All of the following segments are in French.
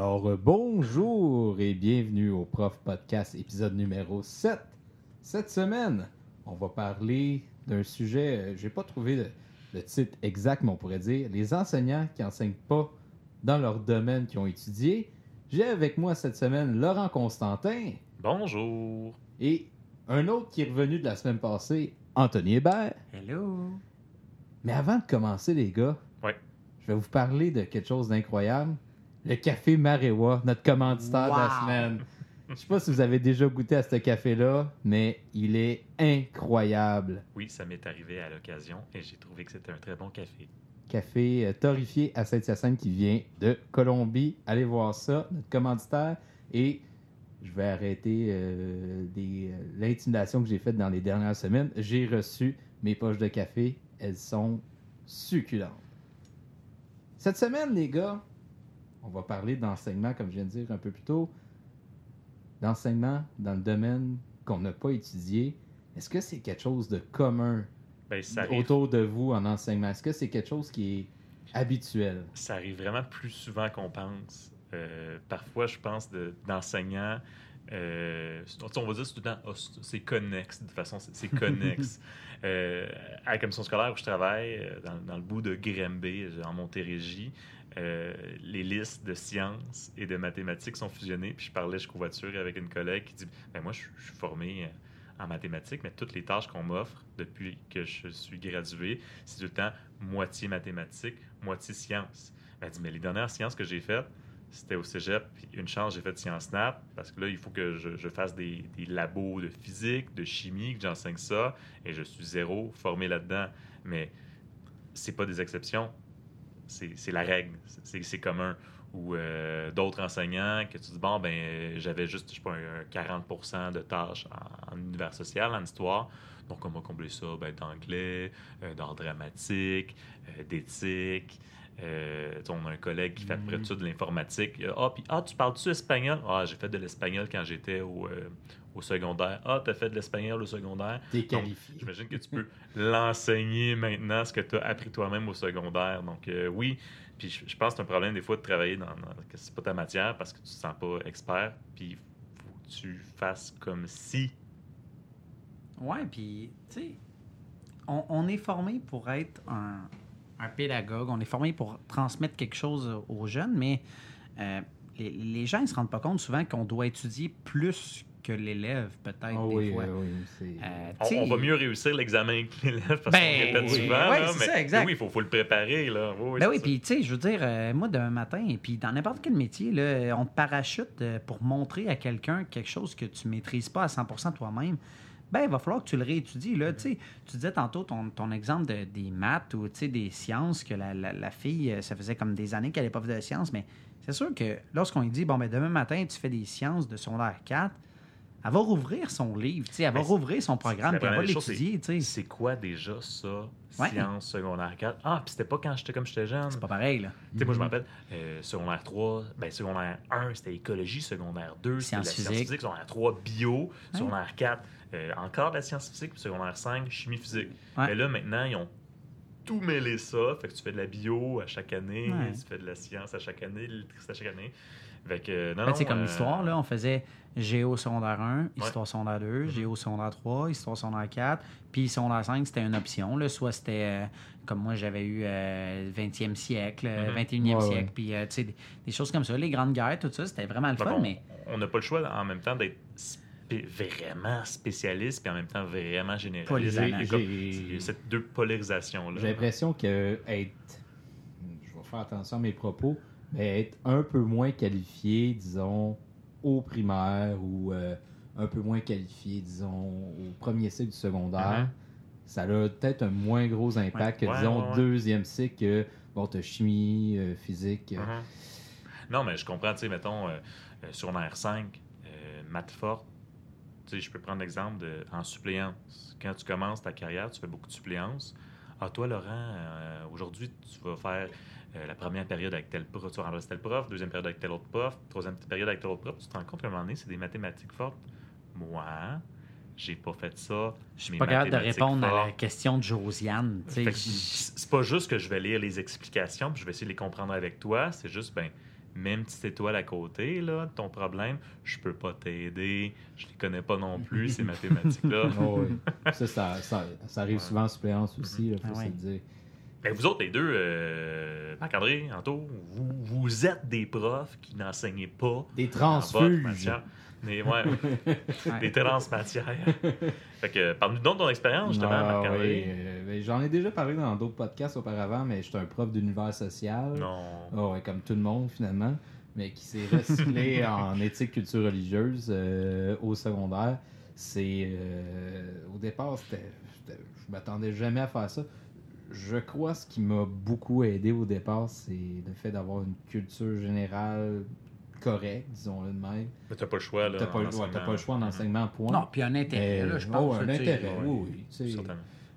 Alors, euh, bonjour et bienvenue au Prof Podcast, épisode numéro 7. Cette semaine, on va parler d'un sujet, euh, j'ai pas trouvé le, le titre exact, mais on pourrait dire les enseignants qui enseignent pas dans leur domaine qu'ils ont étudié. J'ai avec moi cette semaine Laurent Constantin Bonjour. et un autre qui est revenu de la semaine passée, Anthony Hébert. Hello. Mais avant de commencer, les gars, Ouais. je vais vous parler de quelque chose d'incroyable. Le café Marewa, notre commanditaire de la semaine. Je sais pas si vous avez déjà goûté à ce café-là, mais il est incroyable. Oui, ça m'est arrivé à l'occasion et j'ai trouvé que c'était un très bon café. Café euh, torréfié à Saint-Hyacinthe qui vient de Colombie. Allez voir ça, notre commanditaire. Et je vais arrêter euh, des- euh, l'intimidation que j'ai faite dans les dernières semaines. J'ai reçu mes poches de café. Elles sont succulentes. Cette semaine, les gars, on va parler d'enseignement, comme je viens de dire un peu plus tôt. D'enseignement dans le domaine qu'on n'a pas étudié. Est-ce que c'est quelque chose de commun Ben, ça, arrive, autour de vous en enseignement? Est-ce que c'est quelque chose qui est habituel? ça arrive vraiment plus souvent qu'on pense. Euh, parfois, je pense de- d'enseignants. euh, on va dire c'est tout le temps, Ah, c'est- connexe. De toute façon, c'est connexe. Euh, à la commission scolaire où je travaille, dans, dans le bout de Grimby, en Montérégie, euh, les listes de sciences et de mathématiques sont fusionnées. Puis je parlais, je covoiture avec une collègue qui dit ben Moi, je, suis formé euh, en mathématiques, mais toutes les tâches qu'on m'offre depuis que je suis gradué, c'est tout le temps moitié mathématiques, moitié sciences. Elle dit Mais les dernières sciences que j'ai faites, c'était au cégep. Puis une chance, j'ai fait sciences nat parce que là, il faut que je, je fasse des, des labos de physique, de chimie, que j'enseigne ça. Et je suis zéro formé là-dedans. Mais c'est pas des exceptions. C'est la règle. C'est commun. Ou euh, d'autres enseignants que tu dis, bon, ben, j'avais juste, je sais pas, un, un 40 de tâches en, en univers social, en histoire. Donc, on va combler ça ben, d'anglais, euh, d'art dramatique, euh, d'éthique. Euh, on a un collègue qui fait à peu près Mhm. tout de l'informatique. Ah, puis, ah, tu parles-tu espagnol? Ah, j'ai fait de l'espagnol quand j'étais au, au secondaire. Ah, t'as fait de l'espagnol au secondaire. T'es Donc, qualifié. J'imagine que tu peux l'enseigner maintenant, ce que tu as appris toi-même au secondaire. Donc, euh, oui. Puis, je, je pense que c'est un problème des fois de travailler dans, dans que c'est pas ta matière parce que tu te sens pas expert. Puis, il faut que tu fasses comme si. Ouais, puis, tu sais, on, on est formé pour être un, un pédagogue, on est formé pour transmettre quelque chose aux jeunes, mais euh, les, les gens ne se rendent pas compte souvent qu'on doit étudier plus que l'élève, peut-être, Ah des oui, fois. oui, oui, c'est- Euh, On, sais, on va mieux réussir l'examen que l'élève parce Ben, qu'on répète oui. souvent. Ouais, là, c'est mais, ça, exact. mais oui, il faut, faut le préparer. Là. Oui, oui, Ben oui, puis tu sais, je veux dire, euh, moi, d'un matin, et puis dans n'importe quel métier, là, on te parachute euh, pour montrer à quelqu'un quelque chose que tu maîtrises pas à 100% toi-même. Ben, il va falloir que tu le réétudies. Là. Tu sais, tu disais tantôt ton, ton exemple de- des maths ou tu sais, des sciences, que la, la- la fille, ça faisait comme des années qu'elle n'avait pas fait de sciences, mais c'est sûr que lorsqu'on lui dit, bon, ben demain matin, tu fais des sciences de secondaire 4, elle va rouvrir son livre, tu sais, elle va rouvrir son programme, puis elle va l'étudier. C'est quoi déjà ça, Ouais. sciences secondaire 4? Ah, puis c'était pas quand j'étais comme j'étais jeune. C'est pas pareil, là. Tu sais, moi, je me Mhm. rappelle, euh, secondaire 3, ben, secondaire 1, c'était écologie, secondaire 2, c'était la science physique, secondaire 3, bio, secondaire 4, euh, encore de la science physique, puis secondaire 5, chimie physique. Mais là, maintenant, ils ont tout mêlé ça, fait que tu fais de la bio à chaque année, Ouais. tu fais de la science à chaque année, l'électricité à chaque année. Fait que, euh, non, Ben, comme euh, l'histoire, là, on faisait Géo secondaire 1, Histoire secondaire 2, Mhm. Géo secondaire 3, Histoire secondaire 4, puis secondaire 5, c'était une option. Là, soit c'était, euh, comme moi, j'avais eu euh, 20e siècle, euh, Mhm. 21e Ouais, ouais. siècle, puis euh, tu sais, des, des choses comme ça, les grandes guerres, tout ça, c'était vraiment le fun, on- mais on n'a pas le choix en même temps d'être spé- vraiment spécialiste, puis en même temps vraiment généraliste. Il y a cette deux polarisations-là. J'ai l'impression que être. Je vais faire attention à mes propos, mais être un peu moins qualifié, disons, au primaire ou euh, un peu moins qualifié, disons, au premier cycle du secondaire, Mhm. ça a peut-être un moins gros impact Ouais. que, Ouais, disons, ouais, deuxième cycle que, bon, t'as chimie, euh, physique. euh, Mhm. Non, mais je comprends, tu sais, mettons, euh, sur un R5, euh, maths forte, tu sais, je peux prendre l'exemple de, en suppléance. Quand tu commences ta carrière, tu fais beaucoup de suppléances. Ah, toi, Laurent, aujourd'hui, tu vas faire euh, la première période avec tel prof, tu vas remplacer tel prof, deuxième période avec tel autre prof, troisième période avec tel autre prof. Tu te rends compte qu'à un moment donné, c'est des mathématiques fortes. Moi, j'ai pas fait ça. je suis pas capable de répondre à la question de Josiane. C'est pas juste que je vais lire les explications puis je vais essayer de les comprendre avec toi. C'est juste, ben, même petite étoile à côté là, de ton problème, je peux pas t'aider, je les connais pas non plus, ces mathématiques-là. Oh, oui. ça, ça, ça, ça arrive Ouais. souvent en suppléance aussi, il faut Ah se ouais. le dire. Ben, vous autres, les deux, euh, Marc-André, Anto, vous, vous êtes des profs qui n'enseignez pas Des transfuges. Des, ouais, des transmatières. fait que, parle-nous donc de ton expérience, justement, Ah, Marc-André. oui, euh, ben, J'en ai déjà parlé dans d'autres podcasts auparavant, mais j'étais un prof d'univers social. Non. Ah ouais, comme tout le monde finalement, mais qui s'est recyclé en éthique culture religieuse euh, au secondaire. C'est euh, au départ, c'était, c'était- je m'attendais jamais à faire ça. Je crois ce qui m'a beaucoup aidé au départ, c'est le fait d'avoir une culture générale correcte, disons-le de même. Mais t'as pas le choix, là. T'as pas, ouais, pas le choix en enseignement, point. Non, puis un intérêt, Mais- là, je oh, pense. un tu sais, intérêt, oui, oui.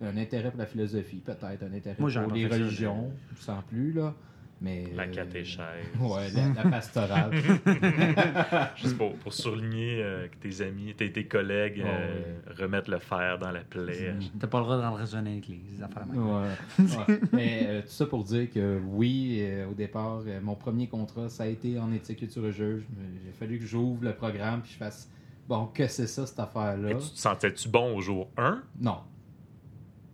un intérêt pour la philosophie, peut-être, un intérêt Moi, pour un les religions, sans plus, là. Mais, La euh, catéchèse. Ouais, la, la pastorale. Juste pour, pour souligner euh, que tes amis, tes, tes collègues euh, remettent le fer dans la plaie. T'as pas le droit d'en raisonner avec les affaires. Ouais. Ouais. Mais euh, tout ça pour dire que oui, euh, au départ, euh, mon premier contrat, ça a été en éthique culture religieuse. J'ai fallu que j'ouvre le programme puis je fasse bon, que c'est ça cette affaire-là? Et tu te sentais-tu bon au jour 1? Non.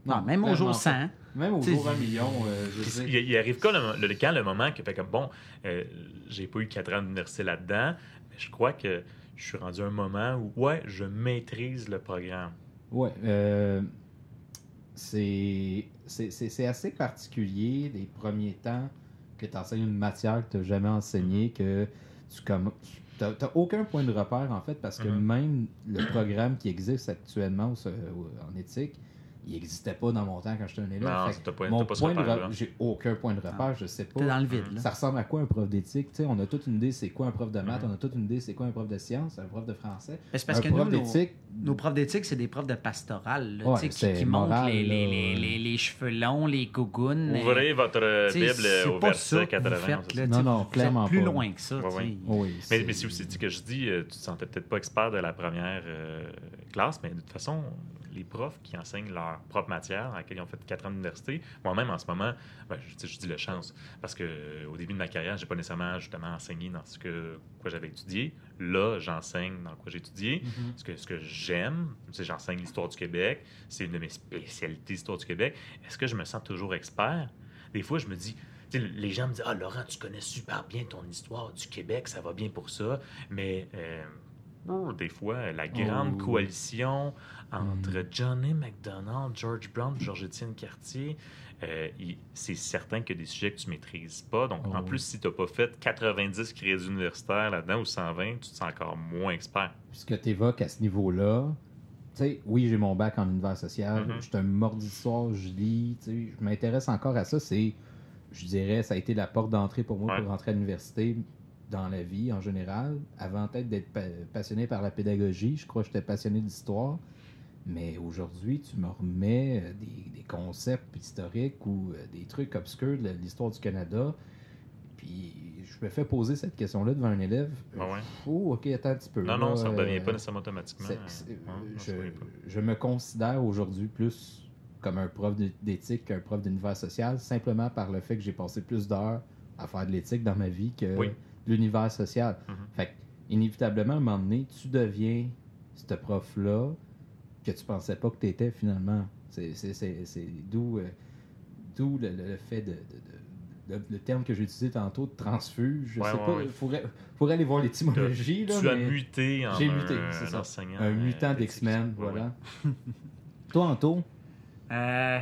Non, même au jour clairement 100. Même au jour 1 million, euh, je veux Il, arrive quand le, le- quand le moment que fait comme bon, euh, j'ai pas eu 4 ans d'université là-dedans, mais je crois que je suis rendu à un moment où ouais, je maîtrise le programme. Ouais. euh, c'est c'est- assez particulier les premiers temps que tu enseignes une matière que tu n'as jamais enseignée, que tu comme T'as aucun point de repère, en fait, parce que Mhm. même le programme qui existe actuellement en éthique, il n'existait pas dans mon temps quand j'étais un élève. Non, Fait pas, mon pas point de J'ai aucun point de repère, je sais pas. T'es dans le vide. là. Ça ressemble à quoi un prof d'éthique? Tu sais, on a toute une idée c'est quoi un prof de maths, Mhm. on a toute une idée c'est quoi un prof de sciences, un prof de français. Mais C'est parce un que nous, prof nos, d'éthique, nos profs d'éthique, c'est des profs de pastoral, Ouais, qui, qui montrent les, les, les, les, les cheveux longs, les gougounes. Ouvrez votre Tu sais, Bible au verset ça que 80. vous faites, c'est là, ça. tu sais, Non, non, clairement plus pas. loin que ça. C'est- mais c'est aussi que je dis, euh, tu te sentais peut-être pas expert de la première euh, classe, mais de toute façon, les profs qui enseignent leur propre matière, dans laquelle ils ont fait 4 ans d'université, moi-même en ce moment, ben, je, dis le chance, parce que euh, au début de ma carrière, j'ai pas nécessairement justement enseigné dans ce que quoi j'avais étudié. Là, j'enseigne dans quoi j'ai étudié. Mhm. Ce que, ce que j'aime, sais, j'enseigne l'histoire du Québec, c'est une de mes spécialités, l'histoire du Québec. Est-ce que je me sens toujours expert? Des fois, je me dis, les gens me disent, ah Laurent, tu connais super bien ton histoire du Québec, ça va bien pour ça, mais euh, oh, des fois, la grande Oh. coalition entre Mm. Johnny McDonald, George Brown, Georges-Étienne Cartier, euh, c'est certain qu'il y a des sujets que tu maîtrises pas. Donc, en plus, si tu n'as pas fait 90 crédits universitaires là-dedans ou 120, tu te sens encore moins expert. ce que tu évoques à ce niveau-là, tu sais, oui, j'ai mon bac en univers social, Mhm. je suis un mort d'histoire, je lis, tu sais, je m'intéresse encore à ça, c'est, je dirais, ça a été la porte d'entrée pour moi Ouais. pour rentrer à l'université dans la vie en général. Avant peut-être d'être pa- passionné par la pédagogie, je crois que j'étais passionné d'histoire. Mais aujourd'hui, tu me remets euh, des, des concepts historiques ou euh, des trucs obscurs de l'histoire du Canada. Puis je me fais poser cette question-là devant un élève. Ouais, ouais? Oh, ok, attends un petit peu. Non, non, là, ça ne euh, revient pas nécessairement automatiquement. euh, je, je me considère aujourd'hui plus comme un prof d'éthique qu'un prof d'univers social, simplement par le fait que j'ai passé plus d'heures à faire de l'éthique dans ma vie que Oui. de l'univers social. Mhm. Fait que, inévitablement, à un moment donné, tu deviens ce prof-là que tu pensais pas que tu étais finalement. C'est c'est- c'est- c'est d'où euh, d'où le, fait de, de- de- le, le terme que j'ai utilisé tantôt de transfuge. Je Ouais, sais ouais, pas, ouais. il faudrait, faudrait aller voir l'étymologie. là, Tu as muté en J'ai un, muté, c'est un ça. enseignant. un euh, mutant d'éthique. d'X-Men, voilà. ouais. Toi, Anto, Euh,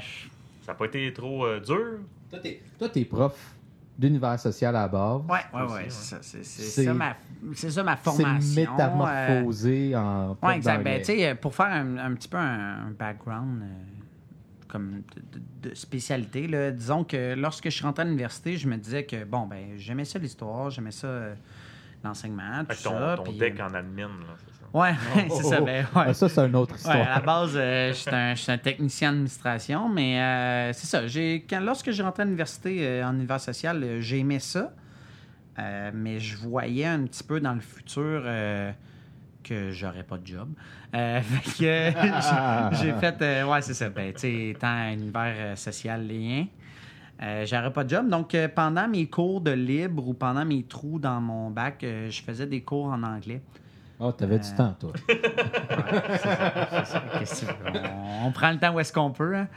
Ça n'a pas été trop euh, dur? toi, t'es, toi, t'es prof d'univers social à la base. ouais, ouais, aussi, ouais. ouais. C'est ça, ma, ma C'est formation. euh, métamorphosé en Oui, exact. Ben, d'anglais. tu sais, pour faire un, un petit peu un, un background euh, comme de, de- de spécialité, là, disons que lorsque je suis rentré à l'université, je me disais que, bon, ben, j'aimais ça l'histoire, j'aimais ça euh, l'enseignement, tout Fait que ton, ça. ton puis, deck euh, en admin, là? Ouais, c'est ça. Oh, Ben, oh, ouais. ah, ça, c'est une autre Ouais, histoire. à la base, euh, je suis un, je suis un technicien d'administration, mais euh, c'est ça. Quand, lorsque j'ai rentré à l'université euh, en univers social, euh, j'ai aimé ça. Euh, mais je voyais un petit peu dans le futur euh, que j'aurais pas de job. Euh, fait que j'ai- fait. euh, ouais, c'est ça. Ben, tu sais, étant un univers euh, social lien. Euh, J'aurais pas de job. Donc, euh, pendant mes cours de libre ou pendant mes trous dans mon bac, euh, je faisais des cours en anglais. Oh, t'avais du temps, toi. Ouais, c'est ça, c'est ça. On, on prend le temps où est-ce qu'on peut. hein.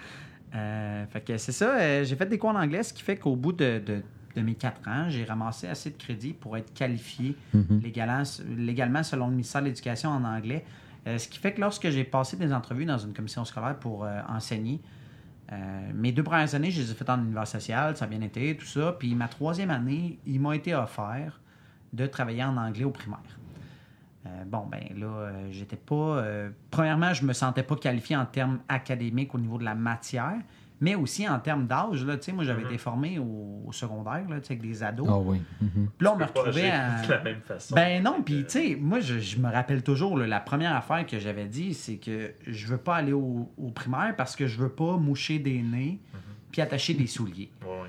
Euh, fait que c'est ça. euh, j'ai fait des cours en anglais, ce qui fait qu'au bout de, de- de mes quatre ans, j'ai ramassé assez de crédits pour être qualifié Mhm. légalement, légalement selon le ministère de l'Éducation en anglais. Euh, ce qui fait que lorsque j'ai passé des entrevues dans une commission scolaire pour euh, enseigner, euh, mes deux premières années, je les ai faites en univers social, ça a bien été, tout ça. Puis ma troisième année, il m'a été offert de travailler en anglais au primaire. Euh, bon, ben là, euh, j'étais pas. euh, premièrement, je me sentais pas qualifié en termes académiques au niveau de la matière, mais aussi en termes d'âge. Là, tu sais, moi, j'avais Mhm. été formé au, au secondaire, là, tu sais, avec des ados. Ah oui. Mhm. Puis là, on me Tu retrouvait à. de la même façon. Ben non, puis Euh, tu sais, moi, je, je me rappelle toujours, là, la première affaire que j'avais dit, c'est que je veux pas aller au, au primaire parce que je veux pas moucher des nez puis attacher des souliers. ouais, ouais.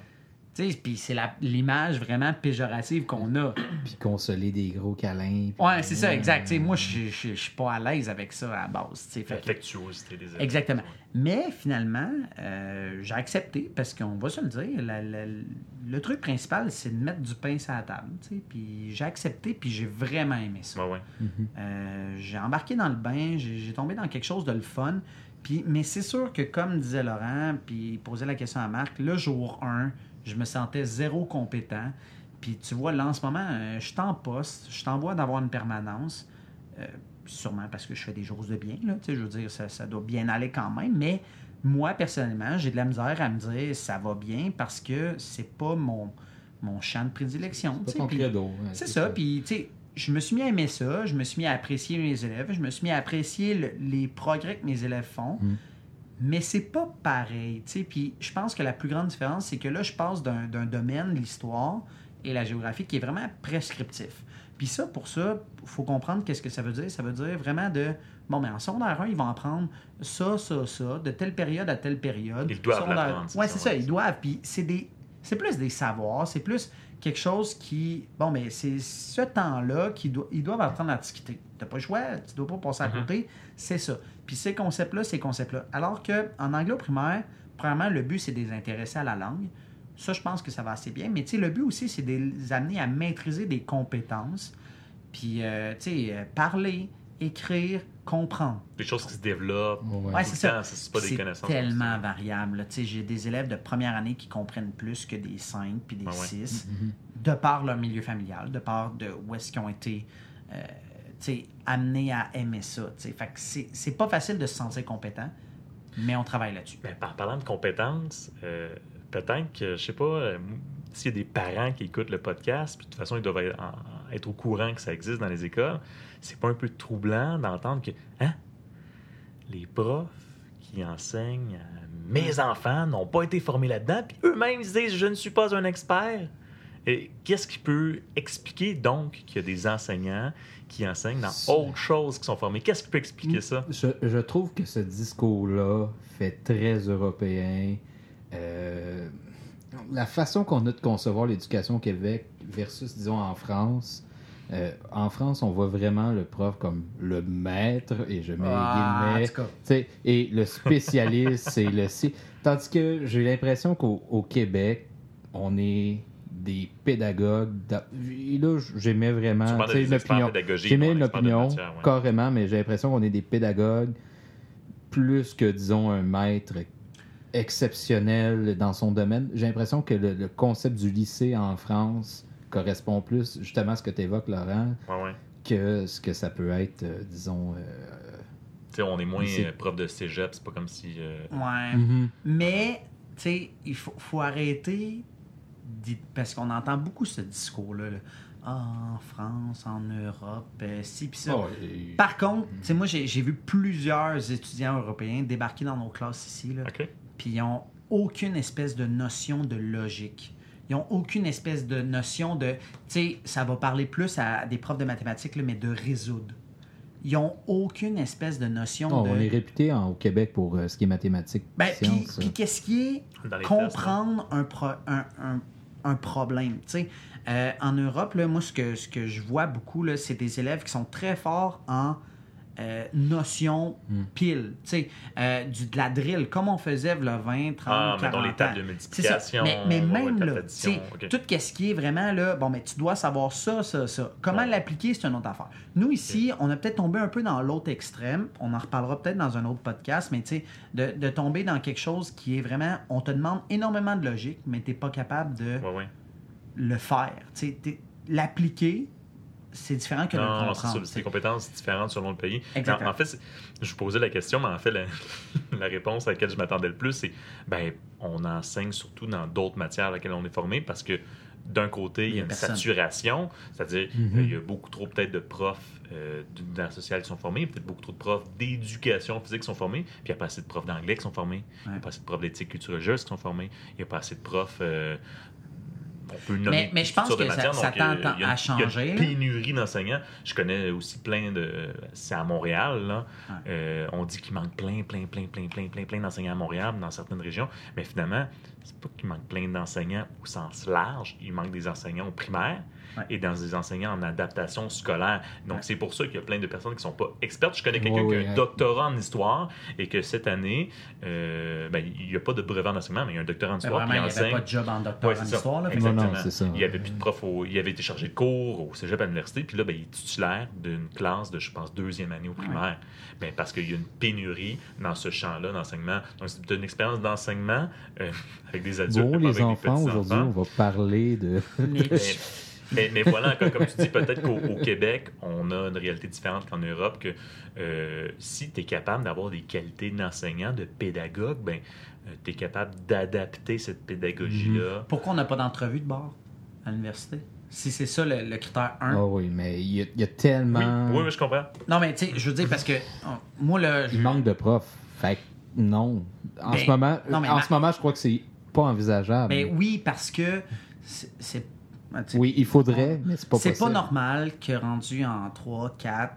Puis c'est l'image vraiment péjorative qu'on a. Puis consoler des gros câlins. Ouais, c'est ça, exact. Tu sais, moi, je je- je suis pas à l'aise avec ça à la base. L'affectuosité des élèves. Exactement. Mais finalement, euh, j'ai accepté parce qu'on va se le dire, la- la- le truc principal, c'est de mettre du pain sur la table. tu sais. Puis j'ai accepté, puis j'ai vraiment aimé ça. Ouais, ouais. Mhm. Euh, j'ai embarqué dans le bain, j'ai j'ai tombé dans quelque chose de le fun. Puis, mais c'est sûr que, comme disait Laurent, puis il posait la question à Marc, le jour 1, je me sentais zéro compétent. Puis tu vois, là, en ce moment, euh, je suis en poste, je t'envoie d'avoir une permanence. Euh, sûrement parce que je fais des choses de bien, là, je veux dire, ça, ça doit bien aller quand même. Mais moi, personnellement, j'ai de la misère à me dire ça va bien parce que c'est pas mon, mon champ de prédilection. C'est ouais, c'est ça. Puis, tu sais, je me suis mis à aimer ça. Je me suis mis à apprécier mes élèves. Je me suis mis à apprécier le- les progrès que mes élèves font. Mm. Mais c'est pas pareil. Puis, je pense que la plus grande différence, c'est que là, je passe d'un domaine, l'histoire et la géographie, qui est vraiment prescriptif. Puis ça, pour ça, il faut comprendre qu'est-ce que ça veut dire. Ça veut dire vraiment de... Bon, mais en secondaire 1, ils vont apprendre ça, ça, ça, de telle période à telle période. Ils doivent l'apprendre, ça, c'est ça, ils doivent. Puis c'est des... C'est plus des savoirs, c'est plus quelque chose qui... Bon, mais c'est ce temps-là qu'ils doivent, ils doivent apprendre à discuter. Tu pas le choix, tu dois pas passer à Mhm. côté, c'est ça. Puis ces concepts-là, ces concepts-là. Alors qu'en anglais primaire, premièrement, le but, c'est de les intéresser à la langue. Ça, je pense que ça va assez bien. Mais tu sais, le but aussi, c'est de les amener à maîtriser des compétences. Puis, euh, tu sais, euh, parler, écrire, comprendre. Des choses qui se développent. Ouais. C'est le ça. temps, C'est pas des C'est connaissances. tellement variable. J'ai des élèves de première année qui comprennent plus que des 5 puis des Ah ouais. 6, Mhm. de par leur milieu familial, de par de où est-ce qu'ils ont été euh, amenés à aimer ça. c'est c'est pas facile de se sentir compétent, mais on travaille là-dessus. Mais par parlant de compétences, euh, peut-être que, je sais pas, euh, s'il y a des parents qui écoutent le podcast, puis de toute façon, ils doivent être, en- être au courant que ça existe dans les écoles, c'est pas un peu troublant d'entendre que, hein, les profs qui enseignent à mes enfants n'ont pas été formés là-dedans, puis eux-mêmes ils disent, je ne suis pas un expert. Et qu'est-ce qui peut expliquer donc qu'il y a des enseignants qui enseignent dans autre chose qui sont formés? Qu'est-ce qui peut expliquer ça? Je, je trouve que ce discours-là fait très européen. Euh, la façon qu'on a de concevoir l'éducation au Québec versus, disons, en France. Euh, en France, on voit vraiment le prof comme le maître, et je mets Ah, guillemets, sais, et le spécialiste, c'est le... si- Tandis que j'ai l'impression qu'au au Québec, on est des pédagogues. d'a- Et là, j'aimais vraiment l'opinion. pédagogiques, J'aimais non, une experts de opinion, matière, ouais. carrément, mais j'ai l'impression qu'on est des pédagogues plus que, disons, un maître exceptionnel dans son domaine. J'ai l'impression que le, le concept du lycée en France correspond plus justement à ce que tu évoques, Laurent, Ouais, ouais. que ce que ça peut être, euh, disons... euh, Tu sais, on est moins C'est- euh, prof de cégep, c'est pas comme si. euh, Ouais. mhm. Mais, tu sais, il faut, faut arrêter, d'y- parce qu'on entend beaucoup ce discours-là. là. Ah, en France, en Europe, euh, ci, puis ça. Oh, et- Par contre, tu sais, moi, j'ai vu plusieurs étudiants européens débarquer dans nos classes ici, là, OK. puis ils n'ont aucune espèce de notion de logique. Ils n'ont aucune espèce de notion de. Tu sais, ça va parler plus à des profs de mathématiques, là, mais de résoudre. Ils n'ont aucune espèce de notion Oh, de. On est réputé en- au Québec pour euh, ce qui est mathématiques, Ben, puis, sciences. puis qu'est-ce qui est comprendre un, pro- un, un- un problème. tu sais? Euh, en Europe, là, moi, ce que, ce que je vois beaucoup, là, c'est des élèves qui sont très forts en euh, notions Hmm. pile. Tu sais, euh, du- de la drill, comme on faisait le 20, 30, Ah, 40 mettons les tables de multiplication. Mais, mais même là, d'addition, tu sais, ok. tout ce qui est vraiment là, bon, mais tu dois savoir ça, ça, ça. Comment Ouais. l'appliquer, c'est une autre affaire. Nous, ici, on a peut-être tombé un peu dans l'autre extrême. On en reparlera peut-être dans un autre podcast, mais tu sais, de, de tomber dans quelque chose qui est vraiment, on te demande énormément de logique, mais tu n'es pas capable de Ouais, ouais. le faire. Tu sais, L'appliquer, c'est différent que de le Non, c'est des compétences différentes selon le pays. Exactement. En, en fait, je vous posais la question, mais en fait, la, la réponse à laquelle je m'attendais le plus, c'est ben, on enseigne surtout dans d'autres matières à laquelle on est formé parce que d'un côté, il y a une personne. saturation, c'est-à-dire euh, il y a beaucoup trop peut-être de profs euh, d'univers social qui sont formés, peut-être beaucoup trop de profs d'éducation physique qui sont formés, puis il n'y a pas assez de profs d'anglais qui sont formés, il n'y a pas assez de profs d'éthique culture religieuse qui sont formés, il n'y a pas assez de profs. euh, peut nommer Mais- mais je pense que ça- matières, ça euh, a à une- changer, Il y a une pénurie d'enseignants. Je connais aussi plein de. C'est à Montréal, là. Ouais. Euh, on dit qu'il manque plein, plein, plein, plein, plein, plein, plein d'enseignants à Montréal, dans certaines régions. Mais finalement, c'est pas qu'il manque plein d'enseignants au sens large. Il manque des enseignants au primaire Ouais. et dans des enseignants en adaptation scolaire. Donc, Ouais. c'est pour ça qu'il y a plein de personnes qui sont pas expertes. Je connais quelqu'un qui a un doctorat en histoire et que cette année, euh, ben, il n'y a pas de brevet en enseignement, mais il y a un doctorat en histoire. vraiment, il n'y avait enseigne. pas de job en docteur Ouais, en histoire. Là, Non, non, Exactement. c'est ça. Il n'y avait plus de prof, au- il avait été chargé de cours au cégep à l'université, puis là, ben, il est titulaire d'une classe de, je pense, deuxième année au primaire. Ben, parce qu'il y a une pénurie dans ce champ-là d'enseignement. Donc, c'est une expérience d'enseignement euh, avec des adultes. Bon, les avec des enfants, aujourd'hui, on va parler de. Mais- Mais, mais, mais voilà, comme, comme tu dis, peut-être qu'au au Québec, on a une réalité différente qu'en Europe, que euh, si tu es capable d'avoir des qualités d'enseignant, de pédagogue, ben, tu es capable d'adapter cette pédagogie-là. Pourquoi on n'a pas d'entrevue de bord à l'université? Si c'est ça le, le critère 1. Ah oui, mais il y, a- y tellement. oui, oui, je comprends. Non, mais tu sais, je veux dire, parce que oh, moi, là, je- Il manque de profs. Fait que non. En, Ben, ce, moment, non, mais en ma- ce moment, je crois que c'est pas envisageable. ben oui, parce que c'est. Ben, sais, oui, il faudrait, mais c'est pas C'est pas normal que rendu en 3, 4,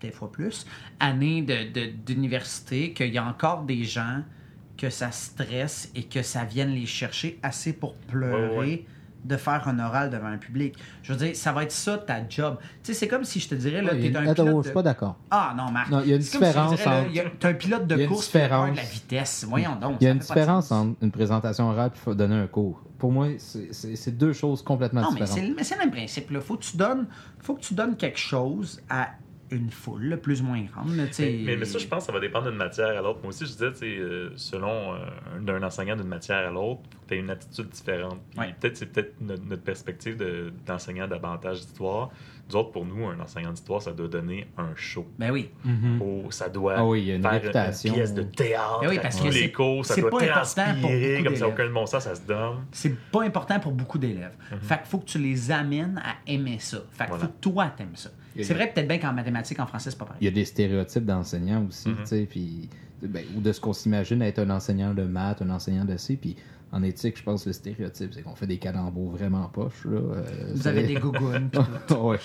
des fois plus, années de- de- d'université, qu'il y a encore des gens que ça stresse et que ça vienne les chercher assez pour pleurer. Ouais, ouais. De faire un oral devant un public. Je veux dire, ça va être ça ta job. Tu sais, c'est comme si je te dirais, là, t'es un Attends, pilote je de- suis pas d'accord. Ah non, Marc. Non, il y a une si je différence là, entre- T'as un pilote de il y a une course, tu de la vitesse. Voyons donc. Il y a une différence entre une présentation orale et donner un cours. Pour moi, c'est- c'est c'est deux choses complètement Non, mais différentes. c'est mais c'est le même principe. Il faut, que tu donnes- faut que tu donnes quelque chose à une foule, là, plus ou moins grande. là. Mais, mais- mais ça, je pense que ça va dépendre d'une matière à l'autre. Moi aussi, je disais, euh, selon euh, d'un enseignant d'une matière à l'autre, tu as une attitude différente. Ouais. Peut-être c'est peut-être notre, notre perspective de- d'enseignant davantage d'histoire. Nous autres, pour nous, un enseignant d'histoire, ça doit donner un show. Ben oui. Mhm. Oh, ça doit Ah oui, il y a une faire réputation. pièce de théâtre. Ben oui, à parce tous que les c'est- cours, ça c'est doit pas important pour transpirer, beaucoup comme ça, d'élèves. aucun bon sens, ça se donne. C'est pas important pour beaucoup d'élèves. Mhm. Fait qu'il faut que tu les amènes à aimer ça. Fait qu'il Voilà. faut que toi t'aimes ça. C'est vrai peut-être bien qu'en mathématiques, en français, c'est pas pareil. Il y a des stéréotypes d'enseignants aussi, Mhm. tu sais, puis ben, ou de ce qu'on s'imagine être un enseignant de maths, un enseignant de C, puis en éthique, je pense que le stéréotype, c'est qu'on fait des calembours vraiment poches, là. euh, Vous avez des ouais.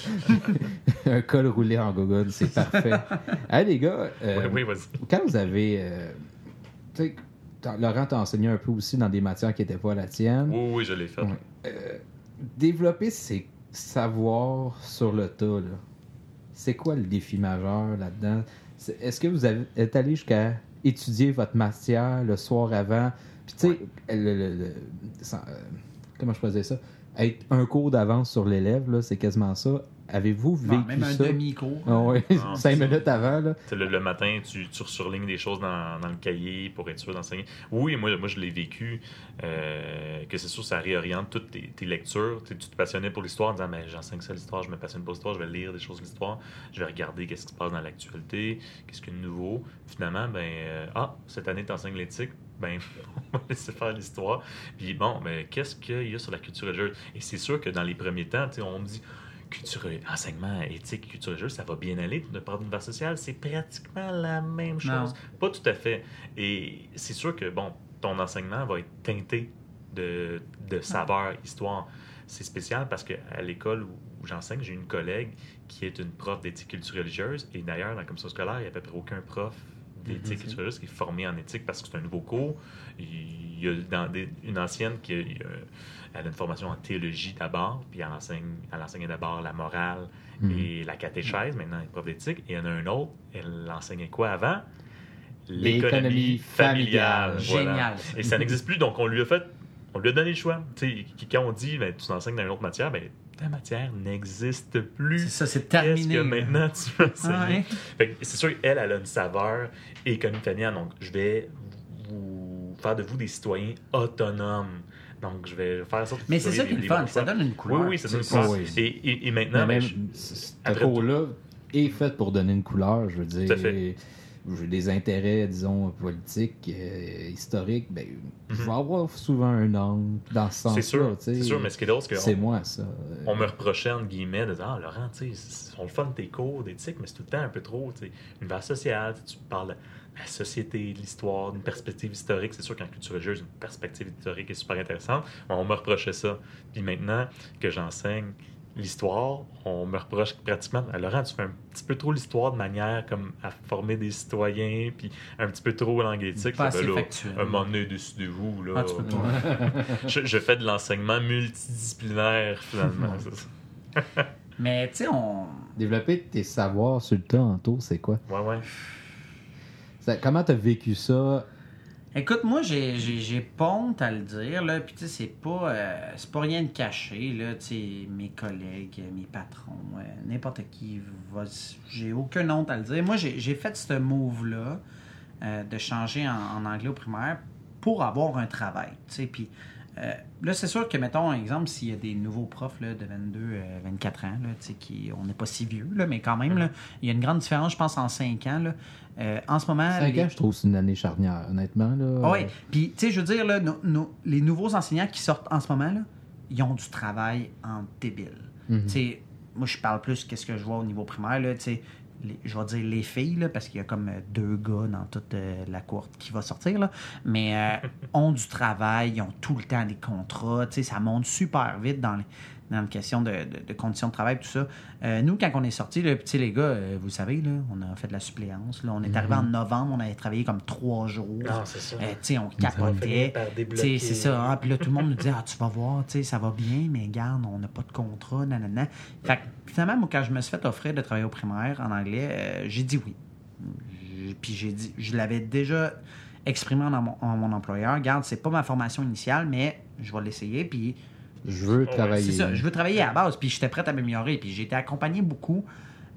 un col roulé en gogoune, c'est parfait. hey, les gars, euh, oui, oui, vas-y. quand vous avez... euh, tu sais, t'as- Laurent t'a enseigné un peu aussi dans des matières qui n'étaient pas la tienne. Oui, oui, je l'ai fait. Ouais. Euh, développer ses savoirs sur le tas, là, c'est quoi le défi majeur là-dedans? C'est- Est-ce que vous avez, êtes allé jusqu'à étudier votre matière le soir avant? Puis, tu sais, le- le- le- sans- euh, comment je faisais ça? Être un cours d'avance sur l'élève, là, c'est quasiment ça. Avez-vous vécu même un ça? demi-cours. Ah ouais, Non, cinq minutes avant, là. Le, le matin, tu, tu surlignes des choses dans, dans le cahier pour être sûr d'enseigner. Oui, moi, moi je l'ai vécu. euh, que c'est sûr, ça réoriente toutes tes, tes lectures. Tu te passionnais pour l'histoire en disant ben, j'enseigne ça l'histoire, je me passionne pour l'histoire, je vais lire des choses de l'histoire, je vais regarder qu'est-ce qui se passe dans l'actualité, qu'est-ce qu'il y a de nouveau. Finalement, ben euh, ah, cette année, tu enseignes l'éthique. Ben, on va laisser faire l'histoire. Puis bon, ben, qu'est-ce qu'il y a sur la culture religieuse? Et c'est sûr que dans les premiers temps, on me dit culture, enseignement éthique, culture religieuse, ça va bien aller de par l'univers social. C'est pratiquement la même chose. Non. Pas tout à fait. Et c'est sûr que, bon, ton enseignement va être teinté de, de saveur, histoire. C'est spécial parce qu'à l'école où, où j'enseigne, j'ai une collègue qui est une prof d'éthique culture religieuse. Et d'ailleurs, dans la commission scolaire, il n'y a à peu près aucun prof d'éthique Mhm. et tout ça, qui est formé en éthique parce que c'est un nouveau cours. Il y a dans des- une ancienne qui a, euh, elle a une formation en théologie d'abord, puis elle enseigne, elle enseignait d'abord la morale Mhm. et la catéchèse, maintenant elle est prof d'éthique. Et il y en a un autre, elle enseignait quoi avant? L'économie familiale. Voilà. Génial. Et ça n'existe plus, donc on lui a fait, on lui a donné le choix. Tu sais, qui- quand on dit, ben, tu enseignes dans une autre matière, ben, ta matière n'existe plus. C'est ça, c'est Qu'est-ce terminé. que là. maintenant tu enseigner? Ah, ouais. Que c'est sûr qu'elle, elle a une saveur économie familiale. Donc, je vais vous faire de vous des citoyens autonomes. Donc, je vais faire ça. Mais c'est ça qui est le fun, ça donne une Oui, couleur. oui, ça donne une C'est- couleur. Oui. Et, et, et maintenant, Mais ben, même, je- ce cours-là est fait pour donner une couleur, je veux dire. Tout à fait. J'ai des intérêts, disons, politiques, euh, historiques, ben, je Mhm. vais avoir souvent un angle dans ce sens-là. c'est sûr, c'est sûr, mais ce qui est drôle, c'est C'est qu'on moi, ça. on me reprochait, entre guillemets, de dire Ah, Laurent, tu sais, sont le fun tes cours d'éthique, mais c'est tout le temps un peu trop, tu sais, univers social, tu parles de la société, de l'histoire, d'une perspective historique. C'est sûr qu'en culture religieuse, une perspective historique est super intéressante. On me reprochait ça. Puis maintenant que j'enseigne l'histoire, on me reproche pratiquement Ah, Laurent, tu fais un petit peu trop l'histoire de manière comme à former des citoyens, puis un petit peu trop langue éthique. Pas assez ben factuel. un moment donné, décidez-vous. Là, Ah, tu peux pas. je, je fais de l'enseignement multidisciplinaire, finalement. ça. Mais tu sais, on. Développer tes savoirs sur le tas en tour, c'est quoi? Ouais, ouais. Ça- comment t'as vécu ça? Écoute, moi, j'ai- j'ai j'ai à le dire, là. Puis, tu sais, c'est pas, euh, c'est pas rien de caché, là. Tu sais, mes collègues, mes patrons, euh, n'importe qui. J'ai aucune honte à le dire. Moi, j'ai j'ai fait ce move-là euh, de changer en, en anglais au primaire pour avoir un travail, tu sais. Puis, euh, là, c'est sûr que, mettons, un exemple, s'il y a des nouveaux profs là, de 22, euh, 24 ans, là, qui, on n'est pas si vieux, là, mais quand même, là, il y a une grande différence, je pense, en 5 ans, là. Euh, en ce moment. 5 les- ans, je trouve c'est une année charnière, honnêtement. Là. ah oui, puis tu sais, je veux dire, là, nos- nos- les nouveaux enseignants qui sortent en ce moment, là, ils ont du travail en débile. Mhm. Tu sais, moi, je parle plus qu'est-ce que je vois au niveau primaire, là, tu sais, les- je vais dire les filles, là, parce qu'il y a comme euh, deux gars dans toute euh, la courte qui va sortir, là, mais euh, ont du travail, ils ont tout le temps des contrats, ça monte super vite dans les dans les questions de, de- de conditions de travail, tout ça. Euh, nous, quand on est sortis, là, sais, les gars, euh, vous savez, là, on a fait de la suppléance. Là, on est arrivé en novembre, on avait travaillé comme trois jours. Ah, c'est ça. Euh, on capotait. C'est ça. hein. Puis là, tout le monde nous disait Ah, tu vas voir, ça va bien, mais garde, on n'a pas de contrat, nanana. Fait que finalement, moi, quand je me suis fait offrir de travailler au primaire en anglais, j'ai dit oui. Puis j'ai dit, je l'avais déjà exprimé en mon, en mon employeur. Garde, c'est pas ma formation initiale, mais je vais l'essayer. Puis Je veux travailler. c'est ça, je veux travailler à la base, puis j'étais prête à m'améliorer. Puis j'ai été accompagné beaucoup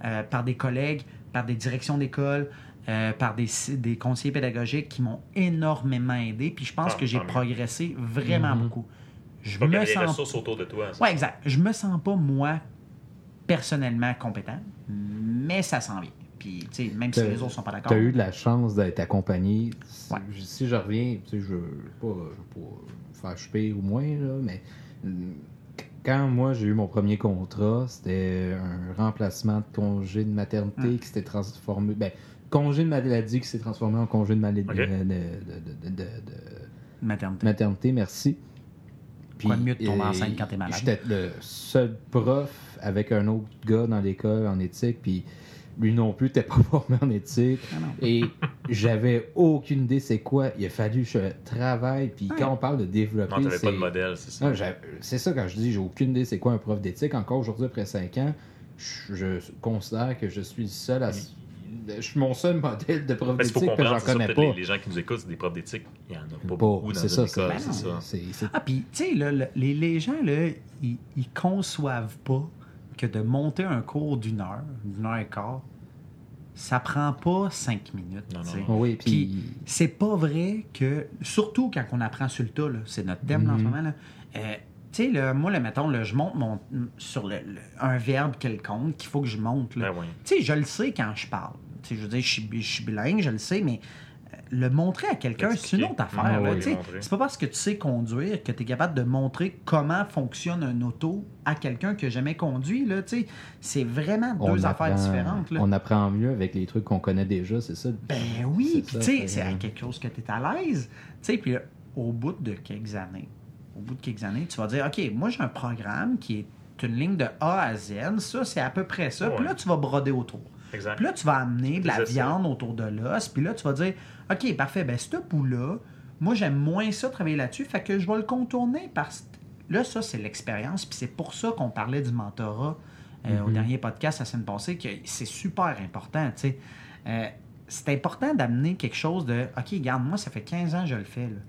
euh, par des collègues, par des directions d'école, euh, par des, des conseillers pédagogiques qui m'ont énormément aidé. Puis je pense Ah, que j'ai progressé vraiment Mhm. beaucoup. Je Pas qu'il y me a des sens. ressources autour de toi. ça. Ouais, exact. Je me sens pas, moi, personnellement compétent, mais ça s'en vient. Puis, tu sais, même si les autres sont pas d'accord. Tu as eu de la chance d'être accompagné. Si- Ouais. Si je reviens, tu sais, je ne veux pas, je veux pas faire chuper au moins, là, mais euh, quand moi j'ai eu mon premier contrat, c'était un remplacement de congé de maternité Hum. qui s'était transformé. Ben, congé de maladie qui s'est transformé en congé de maladie. De, Maternité. maternité, merci. Quoi de mieux de tomber enceinte quand t'es malade? J'étais le seul prof avec un autre gars dans l'école en éthique, puis lui non plus n'était pas formé en éthique. Ah. Et j'avais aucune idée c'est quoi. Il a fallu que je travaille. Puis Ouais. quand on parle de développer. Non, pas de modèle, c'est ça. C'est ça quand je dis j'ai aucune idée c'est quoi un prof d'éthique. Encore aujourd'hui, après 5 ans, je, je considère que je suis le seul à. Je suis mon seul modèle de prof d'éthique que j'en connais pas. les, les gens qui nous écoutent, c'est des profs d'éthique. Il y en a pas beaucoup dans ça, école, c'est- ça. Ah, puis, tu sais, là, le- les, les gens, là, ils, ils conçoivent pas que de monter un cours d'une heure, d'une heure et quart, ça prend pas cinq minutes. Non, non, oui, puis. C'est pas vrai que, surtout quand on apprend sur le tas, c'est notre thème là, en ce Mhm. moment, là, euh, tu sais, moi, là, mettons, là, je monte mon, sur le, le- un verbe quelconque qu'il faut que je monte. Ben oui. Tu sais, je le sais quand je parle. Tu sais, je veux dire, je suis, je suis bilingue, je le sais, mais le montrer à quelqu'un, c'est une autre affaire. Ah oui, c'est pas parce que tu sais conduire que tu es capable de montrer comment fonctionne un auto à quelqu'un qui n'a jamais conduit. C'est vraiment deux on affaires apprend- différentes. Là. On apprend mieux avec les trucs qu'on connaît déjà, c'est ça? Ben oui, C'est puis ça, tu sais, c'est à quelque chose que tu es à l'aise. Tu sais, puis là, au bout de quelques années, au bout de quelques années, tu vas dire, OK, moi j'ai un programme qui est une ligne de A à Z. Ça, c'est à peu près ça. Puis là, tu vas broder autour. Exact. Puis là, tu vas amener de la viande autour de l'os. Puis là, tu vas dire, OK, parfait, ben ce bout-là, moi, j'aime moins ça, travailler là-dessus. Fait que je vais le contourner parce Là, ça, c'est l'expérience. Puis c'est pour ça qu'on parlait du mentorat euh, au dernier podcast la semaine passée, que c'est super important, tu sais. Euh, c'est important d'amener quelque chose de, OK, regarde, moi, ça fait 15 ans que je le fais, là.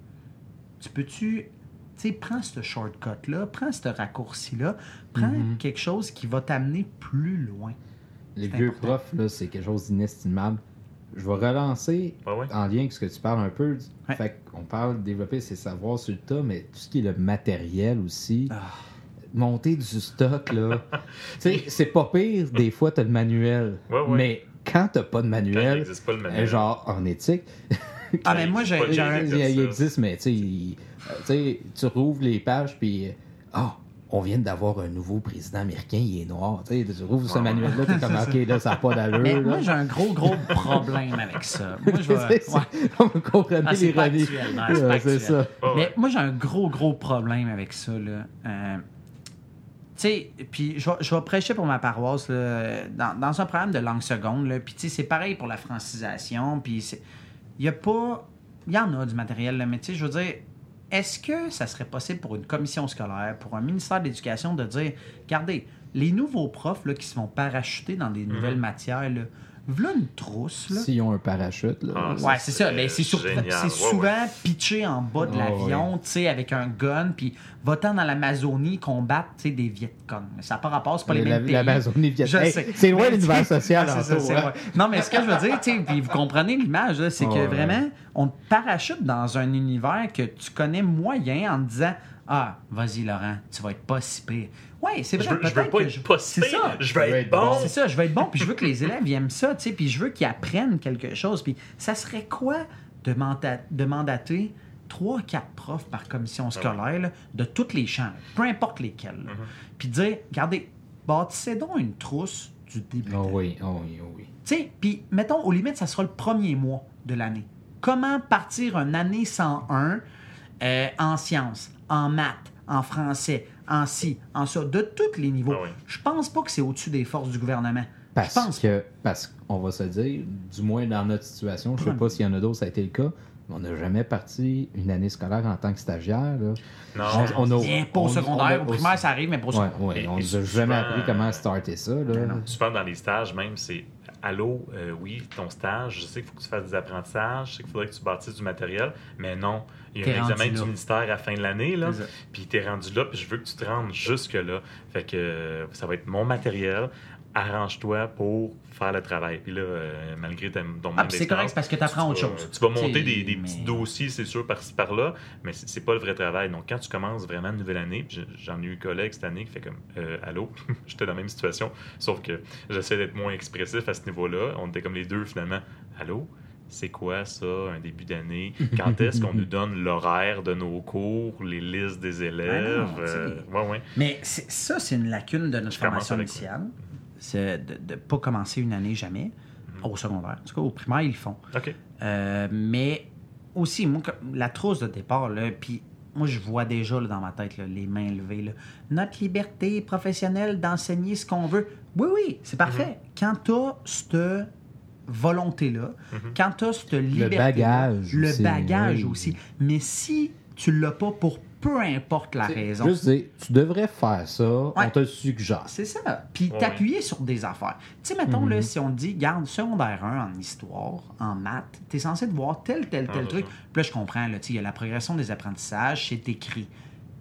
Tu peux-tu... Tu sais, prends ce shortcut-là, prends ce raccourci-là, prends quelque chose qui va t'amener plus loin. Les vieux important. profs, là, c'est quelque chose d'inestimable. Je vais relancer Ouais, ouais. en lien avec ce que tu parles un peu. Ouais. Fait qu'on parle de développer ses savoirs sur le tas, mais tout ce qui est le matériel aussi. Ah. Monter du stock, là. tu sais, c'est pas pire, des fois, t'as le manuel. Ouais, ouais. Mais quand t'as pas de Quand il manuel, n'existe pas le euh, manuel. genre en éthique, Ah, mais moi, j'ai... Il, il- existe, mais tu sais, il- euh, tu sais, tu rouvres les pages, puis. Ah, on vient d'avoir un nouveau président américain, il est noir. Tu sais, tu rouvres ce Ouais. manuel-là, t'es comme, ok, là, ça n'a pas d'allure. Moi, j'ai un gros, gros problème avec ça. Moi, je vais... Vous comprenez Ah, c'est pas l'ironie. c'est ça. Ouais. Mais moi, j'ai un gros, gros problème avec ça. Là. Euh, tu sais, puis je vais, je vais prêcher pour ma paroisse là, dans, dans un programme de langue seconde. là, Puis, tu sais, c'est pareil pour la francisation. Puis, c'est- il y a pas. Il y en a du matériel, là, mais tu sais, je veux dire, est-ce que ça serait possible pour une commission scolaire, pour un ministère de l'Éducation, de dire regardez, les nouveaux profs là, qui se vont parachuter dans des nouvelles matières, là, voilà une trousse. Là. S'ils ont un parachute, là. Ah, Ouais, c'est ça. Mais c'est Ouais, souvent ouais. pitché en bas de Oh, l'avion, tu sais, avec un gun, puis va-t'en dans l'Amazonie combattre, tu sais, des Vietcong. Mais ça n'a pas rapport, c'est pas les mêmes pays. L'Amazonie sais. C'est loin l'univers social, c'est en ça. Non, mais ce que je veux dire, tu sais, puis vous comprenez l'image, là, c'est Oh, que ouais. vraiment, on te parachute dans un univers que tu connais moyen en te disant Ah, vas-y, Laurent, tu vas être pas si pire. Ouais, c'est Je vrai. veux, je veux peut-être pas que être je- pas C'est pire, ça. Je veux être bon. C'est ça, je veux être bon, puis je veux que les élèves aiment ça, tu sais, puis je veux qu'ils apprennent quelque chose. Puis ça serait quoi de, manda- de mandater trois, quatre profs par commission scolaire là, de tous les champs, peu importe lesquels, là. puis dire, regardez, bâtissez donc une trousse du début. Oh oui, oh oui, oh oui. Tu sais, puis mettons, aux limites, ça sera le premier mois de l'année. Comment partir une année 101 euh, en sciences, en maths, en français, en ci, en ça, de tous les niveaux? Ah oui. Je pense pas que c'est au-dessus des forces du gouvernement. Je Parce pense que, parce qu'on va se dire, du moins dans notre situation, je sais Ouais. pas s'il y en a d'autres, ça a été le cas, mais on n'a jamais parti une année scolaire en tant que stagiaire. Là. Non, On- on a- pas au on- secondaire, on a au primaire, aussi- ça arrive, mais pas au Ouais, secondaire. ouais, Et- on et nous a souvent, jamais appris comment starter ça. Là. non. Souvent dans les stages, même, c'est Allô, euh, oui, ton stage, je sais qu'il faut que tu fasses des apprentissages, je sais qu'il faudrait que tu bâtisses du matériel, mais non, il y a un examen du ministère à la fin de l'année, là, puis t'es rendu là, puis je veux que tu te rendes jusque-là. Fait que euh, ça va être mon matériel, arrange-toi pour faire le travail. Puis là, euh, malgré ta- ton Ah, c'est correct parce que tu apprends autre chose. Tu vas monter des, des mais- petits dossiers, c'est sûr, par-ci par-là, mais c'est pas le vrai travail. Donc, quand tu commences vraiment une nouvelle année, j'en ai eu un collègue cette année qui fait comme euh, Allô, j'étais dans la même situation, sauf que j'essaie d'être moins expressif à ce niveau-là. On était comme les deux finalement Allô? C'est quoi ça, un début d'année? Quand est-ce qu'on nous donne l'horaire de nos cours, les listes des élèves? Ah non, Euh, ouais, ouais. Mais ça, c'est une lacune de notre Je formation initiale. C'est de ne pas commencer une année jamais, au secondaire. En tout cas, au primaire, ils le font. OK. Euh, mais aussi, moi, la trousse de départ, là, puis moi, je vois déjà là, dans ma tête là, les mains levées. là. Notre liberté professionnelle d'enseigner ce qu'on veut. Oui, oui, c'est parfait. Quand tu as cette volonté-là, quand tu as cette liberté bagage le aussi, bagage oui. aussi. Mais si tu l'as pas pour peu importe la raison, Juste dire, tu devrais faire ça, on te le suggère. c'est ça. Puis Ouais. t'appuyer sur des affaires. Tu sais, mettons, Mhm. là, si on te dit, garde, secondaire 1 en histoire, en maths, t'es censé de voir tel, tel, tel Ah, truc. Puis là, je comprends, là, tu sais, il y a la progression des apprentissages, c'est écrit.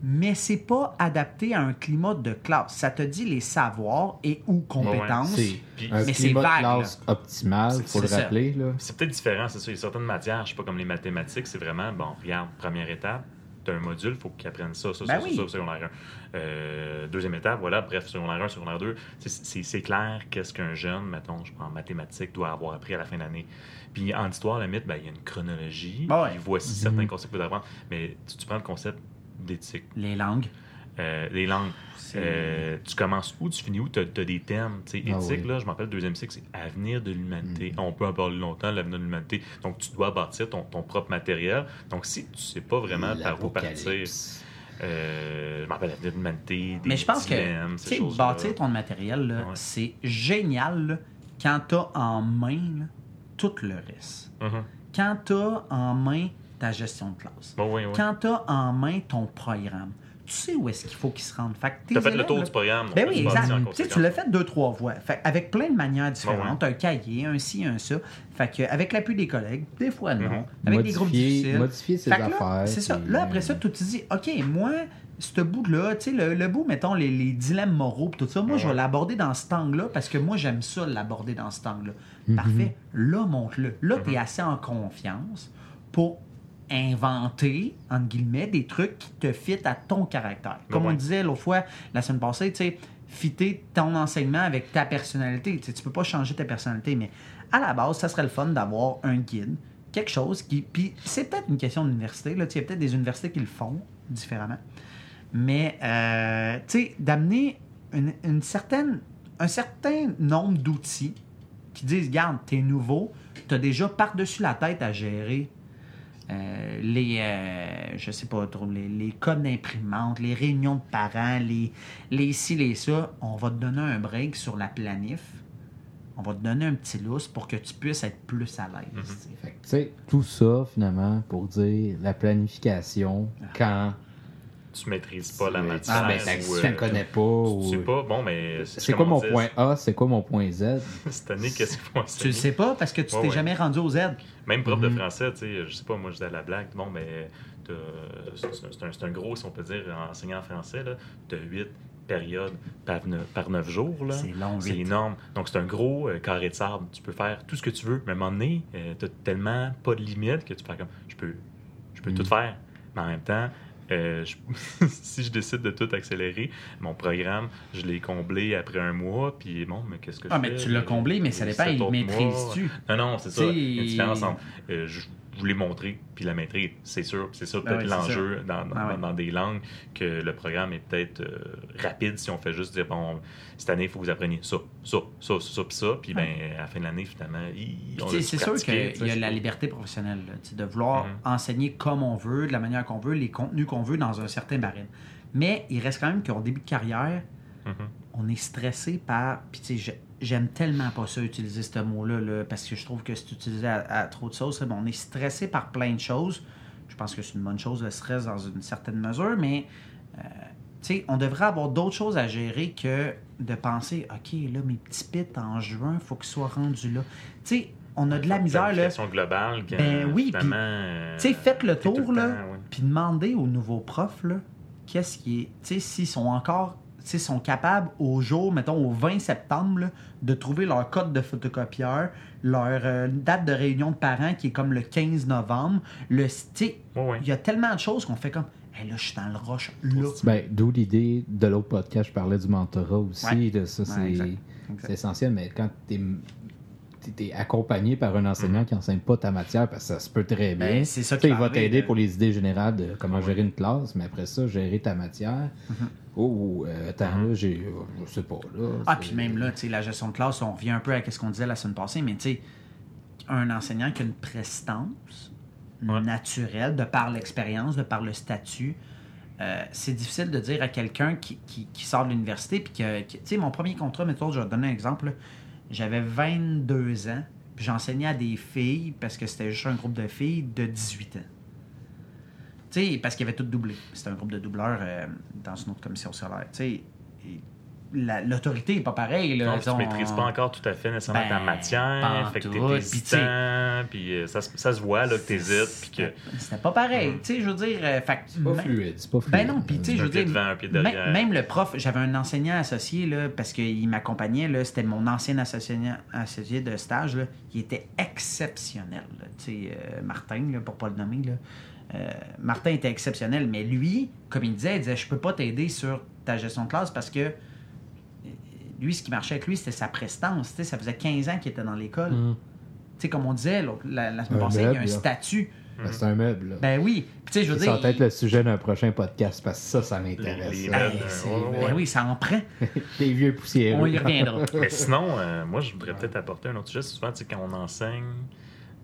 Mais c'est pas adapté à un climat de classe. Ça te dit les savoirs et ou compétences. C'est Puis- un Mais c'est climat de vague, classe optimal, il faut le c'est ça. rappeler. Là. C'est peut-être différent, c'est ça. Il y a certaines matières, je sais pas, comme les mathématiques, c'est vraiment, bon, regarde, première étape, tu as un module, il faut qu'ils apprennent ça, ça, Ben ça, oui. ça, secondaire 1. Euh, deuxième étape, voilà, bref, secondaire 1, secondaire 2. C'est- clair qu'est-ce qu'un jeune, mettons, je prends en mathématiques, doit avoir appris à la fin d'année. Puis en histoire, la limite, ben, il y a une chronologie, Ben ouais. puis voici certains concepts que tu apprendre. Mais tu, tu prends le concept d'éthique, Les langues. Euh, les langues. Euh, tu commences où, tu finis où, tu as, des thèmes. tu sais, Ah éthique, oui. là, je m'appelle deuxième cycle, c'est avenir de l'humanité. On peut en parler longtemps, l'avenir de l'humanité. Donc, tu dois bâtir ton, ton propre matériel. Donc, si tu sais pas vraiment par où partir. Euh, je m'en rappelle la l'humanité, des Mais je pense que, dilemmes, tu choses-là. bâtir ton matériel, Ouais. c'est génial là, quand tu as en main là, tout le reste. Mhm. Quand tu as en main ta gestion de classe. Bon, oui, oui. Quand tu as en main ton programme. Tu sais où est-ce qu'il faut qu'il se rende. Fait que Tu as fait le tour là, du programme. Ben tu oui, exact. Tu sais, conséquence. tu l'as fait deux, trois fois. Fait, avec plein de manières différentes. Ouais, Un cahier, un ci, un ça. Fait que, avec l'appui des collègues, des fois non. Mhm. Avec des groupes difficiles. modifier ses Fait que là, affaires, C'est ça. Là, après euh, ça, tu te dis, OK, moi, ce bout-là, tu sais, le, le bout, mettons, les, les dilemmes moraux, pis tout ça, moi, je vais l'aborder dans cet angle-là parce que moi, j'aime ça, l'aborder dans cet angle-là. Mhm. Parfait. Là, monte-le. Là, tu es assez en confiance pour inventer, entre guillemets, des trucs qui te fit à ton caractère. Comme Ouais. on disait l'autre fois, la semaine passée, tu sais, fitter ton enseignement avec ta personnalité. Tu sais, tu peux pas changer ta personnalité, mais à la base, ça serait le fun d'avoir un guide, quelque chose qui... Puis c'est peut-être une question d'université, là. Tu sais, Il y a peut-être des universités qui le font différemment. Mais, euh, tu sais, d'amener une, une certaine, un certain nombre d'outils qui disent, garde, t'es nouveau, t'as déjà par-dessus la tête à gérer euh, les, euh, je sais pas trop, les, les codes d'imprimante, les réunions de parents, les, les ci, les ça. On va te donner un break sur la planif. On va te donner un petit lousse pour que tu puisses être plus à l'aise. Mhm. tout ça, finalement, pour dire la planification, quand Tu maîtrises pas la tu- matière. Ah, ben, ou, si tu ne euh, connais pas. Tu ou- sais pas, bon, mais. C'est quoi on mon dit, point A, c'est quoi mon point Z? Cette année, qu'est-ce qu'ils vont Tu le sais pas parce que tu Ouais, t'es ouais. jamais rendu au Z. Même prof Mhm. de français, tu sais, je sais pas, moi je disais à la blague, bon, mais t'as- c'est c'est un, c'est un gros, si on peut dire, enseignant en français, là, de 8 périodes par 9, par neuf jours. là. C'est long, C'est énorme. Donc, c'est un gros euh, carré de sable. Tu peux faire tout ce que tu veux, mais à un moment donné, tu tellement pas de limite que tu fais comme je peux, je peux Mm. tout faire. Mais en même temps, euh, je- si je décide de tout accélérer, mon programme, je l'ai comblé après un mois, puis bon, mais qu'est-ce que Ah, je mais fais? tu l'as comblé, mais ça Les dépend, sept il maîtrise-tu? non, non, c'est ça. Il y a une différence entre euh, je voulais montrer puis la maîtrise, c'est sûr. C'est ça Ben peut-être oui, l'enjeu dans, dans, Ah ouais. dans des langues que le programme est peut-être euh, rapide si on fait juste dire bon, cette année, il faut que vous appreniez ça, ça, ça, ça, puis ça. Puis ben, à la fin de l'année, finalement, c'est sûr qu'il y a la liberté professionnelle, là, de vouloir Mhm. enseigner comme on veut, de la manière qu'on veut, les contenus qu'on veut dans un certain barème. Mais il reste quand même qu'en début de carrière, Mhm. on est stressé par. Puis, tu sais, j'ai- j'aime tellement pas ça, utiliser ce mot-là, là, parce que je trouve que c'est utilisé à, à trop de sauce. là, mais on est stressé par plein de choses. Je pense que c'est une bonne chose, le stress, dans une certaine mesure, mais. euh, tu sais, on devrait avoir d'autres choses à gérer que de penser, OK, là, mes petits pits en juin, il faut qu'ils soient rendus là. Tu sais, on a de la misère, là. Globale. quand, Ben oui, puis, euh, Tu sais, faites le tout tour, le là, temps, puis demandez aux nouveaux profs, là, qu'est-ce qui est. Tu sais, s'ils sont encore. Sont capables au jour, mettons, au 20 septembre, là, de trouver leur code de photocopieur, leur euh, date de réunion de parents qui est comme le 15 novembre. Le, Ouais, ouais. il y a tellement de choses qu'on fait comme. Hey, là, je suis dans le là. Ben, d'où l'idée de l'autre podcast, je parlais du mentorat aussi, Ouais. de ça, c'est essentiel, mais quand tu es, accompagné par un enseignant qui n'enseigne pas ta matière, parce que ça se peut très bien. Ben, c'est ça Tu qui il va t'aider pour les idées générales de comment Ouais. gérer une classe, mais après ça, gérer ta matière. Mhm. Oh, euh, attends, là, j'ai. euh, Je sais pas, là. Ah, puis même là, tu sais, la gestion de classe, on revient un peu à ce qu'on disait la semaine passée, mais tu sais, un enseignant qui a une prestance Ouais. naturelle, de par l'expérience, de par le statut, euh, c'est difficile de dire à quelqu'un qui, qui- qui sort de l'université, puis que, tu sais, mon premier contrat, mettons, je vais te donner un exemple, là. J'avais 22 ans, puis j'enseignais à des filles, parce que c'était juste un groupe de filles de 18 ans. Tu sais, parce qu'ils avaient tout doublé. C'était un groupe de doubleurs euh, dans une autre commission scolaire. Tu sais, la- l'autorité n'est pas pareille. Là. Non, tu On- maîtrises pas encore tout à fait nécessairement ta Ben, matière, fait que t'es hésitant, puis euh, ça, se- ça se voit là, que t'hésites, puis que C'était- pas pareil. Mm. Tu sais, je veux dire. euh, C'est pas même- fluide, c'est pas fluide. Ben non, puis tu sais, un je veux pied dire. devant, un pied Même, derrière. même le prof, j'avais un enseignant associé, là, parce qu'il m'accompagnait, là, c'était mon ancien associé, associé de stage, là, il était exceptionnel. Tu sais, euh, Martin, là, pour pas le nommer, là. Euh, Martin était exceptionnel, mais lui, comme il disait, il disait Je peux pas t'aider sur ta gestion de classe parce que euh, lui, ce qui marchait avec lui, c'était sa prestance. Tu sais, ça faisait 15 ans qu'il était dans l'école. Tu sais, comme on disait la, la semaine Un passée, il y a un là. statut. Ben, c'est un meuble, là. Ben oui. Puis, tu sais, je veux ça va être le sujet d'un prochain podcast, parce que ça, ça m'intéresse. Ben ouais. oui, ça en prend. Les vieux poussiéreux. On y reviendra. Mais sinon, euh, moi, je voudrais peut-être apporter un autre sujet. Souvent, tu sais, quand on enseigne,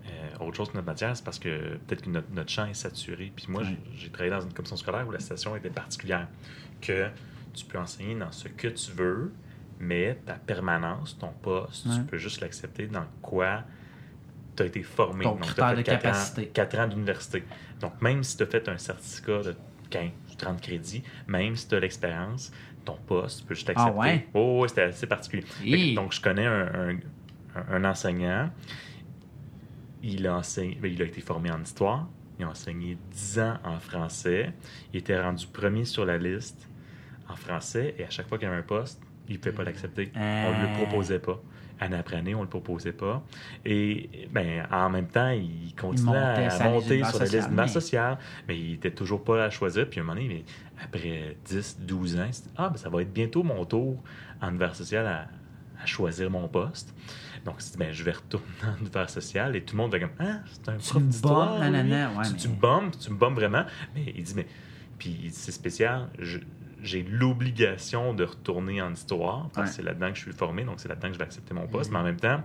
euh, autre chose que notre matière, c'est parce que peut-être que notre, notre champ est saturé. Puis moi, Ouais. j'ai- j'ai travaillé dans une commission scolaire où la situation était particulière. Que tu peux enseigner dans ce que tu veux, mais ta permanence, ton poste, Ouais. tu peux juste l'accepter dans quoi tu as été formé. Ton Donc, tu as de fait 4 capacité. ans, quatre ans d'université. Donc, même si tu as fait un certificat de 15 ou 30 crédits, même si tu as l'expérience, ton poste, tu peux juste Ah l'accepter. ouais? Oh, ouais, c'était assez particulier. Donc, je connais un, un- un- un enseignant. Il a, enseigné, ben, il a été formé en histoire. Il a enseigné 10 ans en français. Il était rendu premier sur la liste en français. Et à chaque fois qu'il y avait un poste, il ne pouvait pas l'accepter. On ne le Euh. proposait pas. Année après année, on ne le proposait pas. Et ben, en même temps, il continuait à monter sur la liste sociale, d'humeur mais- sociale, mais il était toujours pas là à choisir. Puis à un moment donné, mais après 10, 12 ans, il s'est dit, ah, ben, ça va être bientôt mon tour en univers social à, à choisir mon poste. Donc, il s'est dit, ben, je vais retourner en univers social. Et tout le monde va comme, ah, c'est un Tu prof d'histoire. ouais, tu, mais- tu me bombes, tu me bombes vraiment. Mais il dit, mais, puis c'est spécial, je- j'ai l'obligation de retourner en histoire parce que Ouais. c'est là-dedans que je suis formé, donc c'est là-dedans que je vais accepter mon poste. Mais en même temps,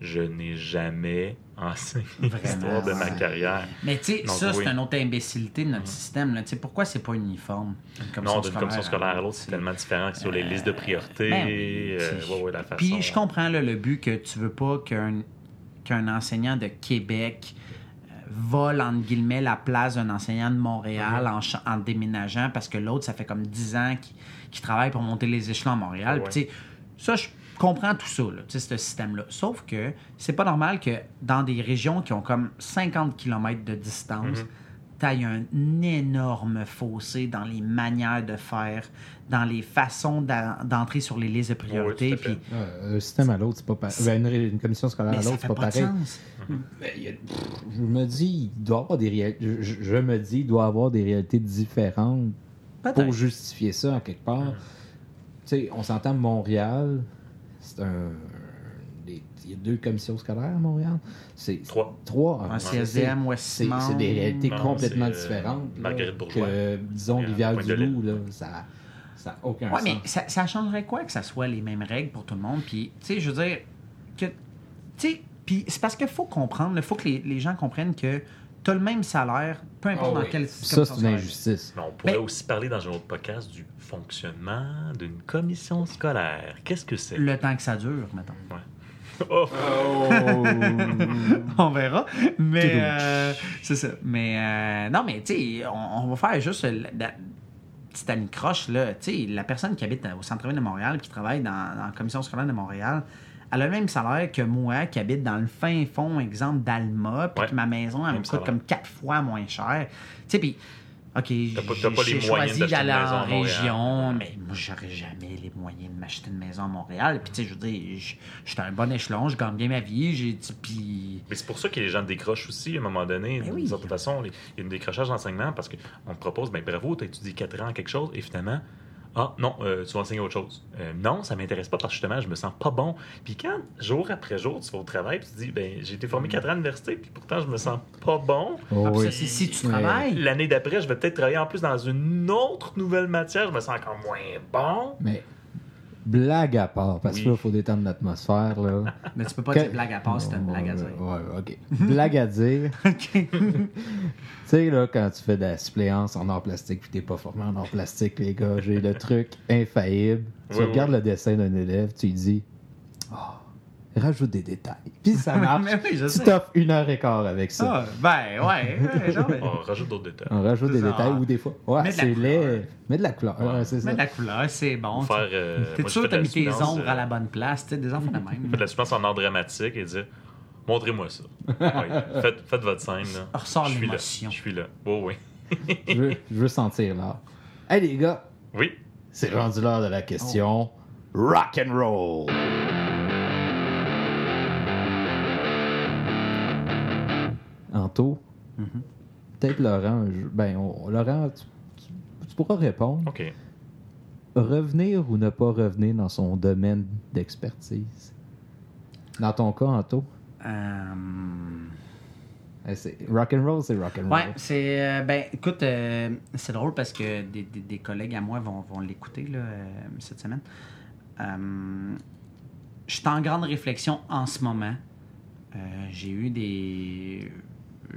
je n'ai jamais enseigné l'histoire de ma carrière. Mais tu sais, ça, oui. c'est une autre imbécilité de notre Mhm. système. Là. Pourquoi c'est pas uniforme? une non, d'une commission scolaire à l'autre, c'est tellement différent que sur les listes de priorité. ben euh, c'est- ouais, ouais, la façon. Puis je comprends là, le but que tu veux pas qu'un enseignant de Québec euh, vole, entre guillemets, la place d'un enseignant de Montréal en, déménageant parce que l'autre, ça fait comme 10 ans qu'il qu'il travaille pour monter les échelons à Montréal. Ouais. Ça, je comprends tout ça, là, tu sais, ce système-là. Sauf que c'est pas normal que dans des régions qui ont comme 50 km de distance, Mhm. T'ailles un énorme fossé dans les manières de faire, dans les façons d'entrer sur les listes de priorité. Oui, puis Euh, un système à l'autre, c'est pas pareil. Ben, une, une commission scolaire mais à l'autre, c'est pas, pas pareil. sens. Ben, il y a- pff, je me dis, il doit y avoir des réalités. Je, me dis, il doit avoir des réalités différentes pour justifier ça en quelque part. Mhm. Tu sais, on s'entend Montréal, c'est un. Il y a deux commissions scolaires à Montréal. C'est Trois. Trois. Un Ouais, CSDM, c'est- des réalités Non, complètement euh, différentes. Marguerite Bourgeois. Que, disons, Rivière-du-Loup, là, ça n'a aucun Ouais, sens. mais ça, ça changerait quoi que ça soit les mêmes règles pour tout le monde? Puis, tu sais, je veux dire, que. Tu sais, puis c'est parce qu'il faut comprendre, il faut que les, les gens comprennent que tu as le même salaire, peu importe Ah dans oui. quel Ça, c'est une injustice. Mais on pourrait Ben- aussi parler dans un autre podcast du fonctionnement d'une commission scolaire. Qu'est-ce que c'est? Le temps que ça dure, mettons. Oh! on verra. Mais euh, c'est ça. Mais euh, non, mais tu sais, on, on va faire juste la, petite anicroche, là. Tu sais, la personne qui habite au centre-ville de Montréal, qui travaille dans, dans la commission scolaire de Montréal, elle a le même salaire que moi, qui habite dans le fin fond, exemple, d'Alma, puis Ouais. que ma maison, elle me coûte comme quatre fois moins cher. Tu sais, puis. OK, j'ai choisi d'aller en région, mais moi, j'aurais jamais les moyens de m'acheter une maison à Montréal. Puis, tu sais, je veux dire, à un bon échelon, je gagne bien ma vie, Puis. Mais c'est pour ça que les gens décrochent aussi à un moment donné. Ben oui. certaine façon, il y a un décrochage d'enseignement parce qu'on te propose, ben bravo, tu as étudié 4 ans quelque chose et finalement, ah non, euh, tu vas enseigner autre chose. Euh, non, ça m'intéresse pas parce que justement, je me sens pas bon. Puis quand, jour après jour, tu vas au travail puis tu te dis, ben j'ai été formé 4 ans à l'université puis pourtant, je me sens pas bon. Oh, Ah, oui. ça, c'est si tu travailles. L'année d'après, je vais peut-être travailler en plus dans une autre nouvelle matière, je me sens encore moins bon. Mais blague à part, parce que Oui. là, il faut détendre l'atmosphère. là. Mais tu peux pas Que- dire blague à part si t'as une blague à dire. Ouais, ok. blague à dire. OK. Tu sais, là, quand tu fais de la suppléance en art plastique puis t'es pas formé en art plastique, les gars, j'ai le truc infaillible. Tu Oui, regardes le dessin d'un élève, tu lui dis, oh, rajoute des détails. Puis ça marche. Mais oui, je tu sais. t'offres une heure et quart avec ça. Ah, ben, ouais. ouais, genre, mais- On rajoute d'autres détails. On rajoute des ça. détails ou des fois. Ouais, Mets de la c'est couleur. laid. Mets de la couleur. Ouais. Ouais, c'est ça. Mais la couleur, c'est bon. Faire, euh, T'es sûr fais que de t'as la mis tes ombres euh, à la bonne place? Tu sais, des enfants de même. Faites de la suppléance en art dramatique et dire Montrez-moi ça. Oui, faites, faites votre scène. Là. Ressors Je suis là. l'émotion. Je suis là. Oh, oui. je, veux, je veux sentir là. Hey les gars, Oui. c'est rendu l'heure de la question rock and roll. Mhm. peut-être Laurent, ben on- Laurent, tu, pourras répondre. OK. Revenir ou ne pas revenir dans son domaine d'expertise? Dans ton cas, Anto, Euh, eh, c'est rock and roll, c'est rock and roll. Ouais, c'est. euh, ben, écoute, euh, c'est drôle parce que des, des- des collègues à moi vont, vont l'écouter là, euh, cette semaine. Je suis en grande réflexion en ce moment j'ai eu des.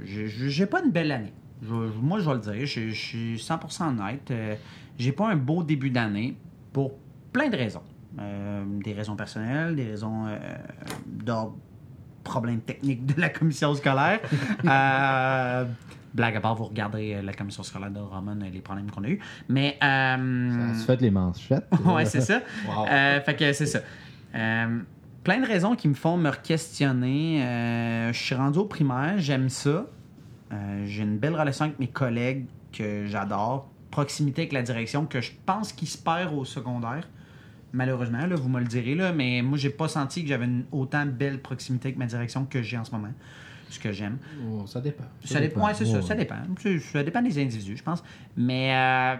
J'ai- pas une belle année. Je- moi, je vais le dire. Je je suis 100% honnête. Euh, j'ai pas un beau début d'année pour plein de raisons. Euh, des raisons personnelles, des raisons euh, d'ordre problème technique de la commission scolaire. Euh, blague à part, vous regarderez euh, la commission scolaire de Roman, euh, les problèmes qu'on a eus. Mais. Ça se fait les manchettes. ouais, c'est ça. Wow. Fait que c'est ça. Plein de raisons qui me font me questionner. Euh, je suis rendu au primaire, j'aime ça. Euh, J'ai une belle relation avec mes collègues que j'adore. Proximité avec la direction que je pense qu'il se perd au secondaire. Malheureusement, là, vous me le direz, là, mais moi, j'ai pas senti que j'avais une autant belle proximité avec ma direction que j'ai en ce moment. Ce que j'aime. Oh, ça dépend. Ça dépend, ouais, c'est ça, Ouais. ça dépend. Ça dépend des individus, je pense. Mais euh,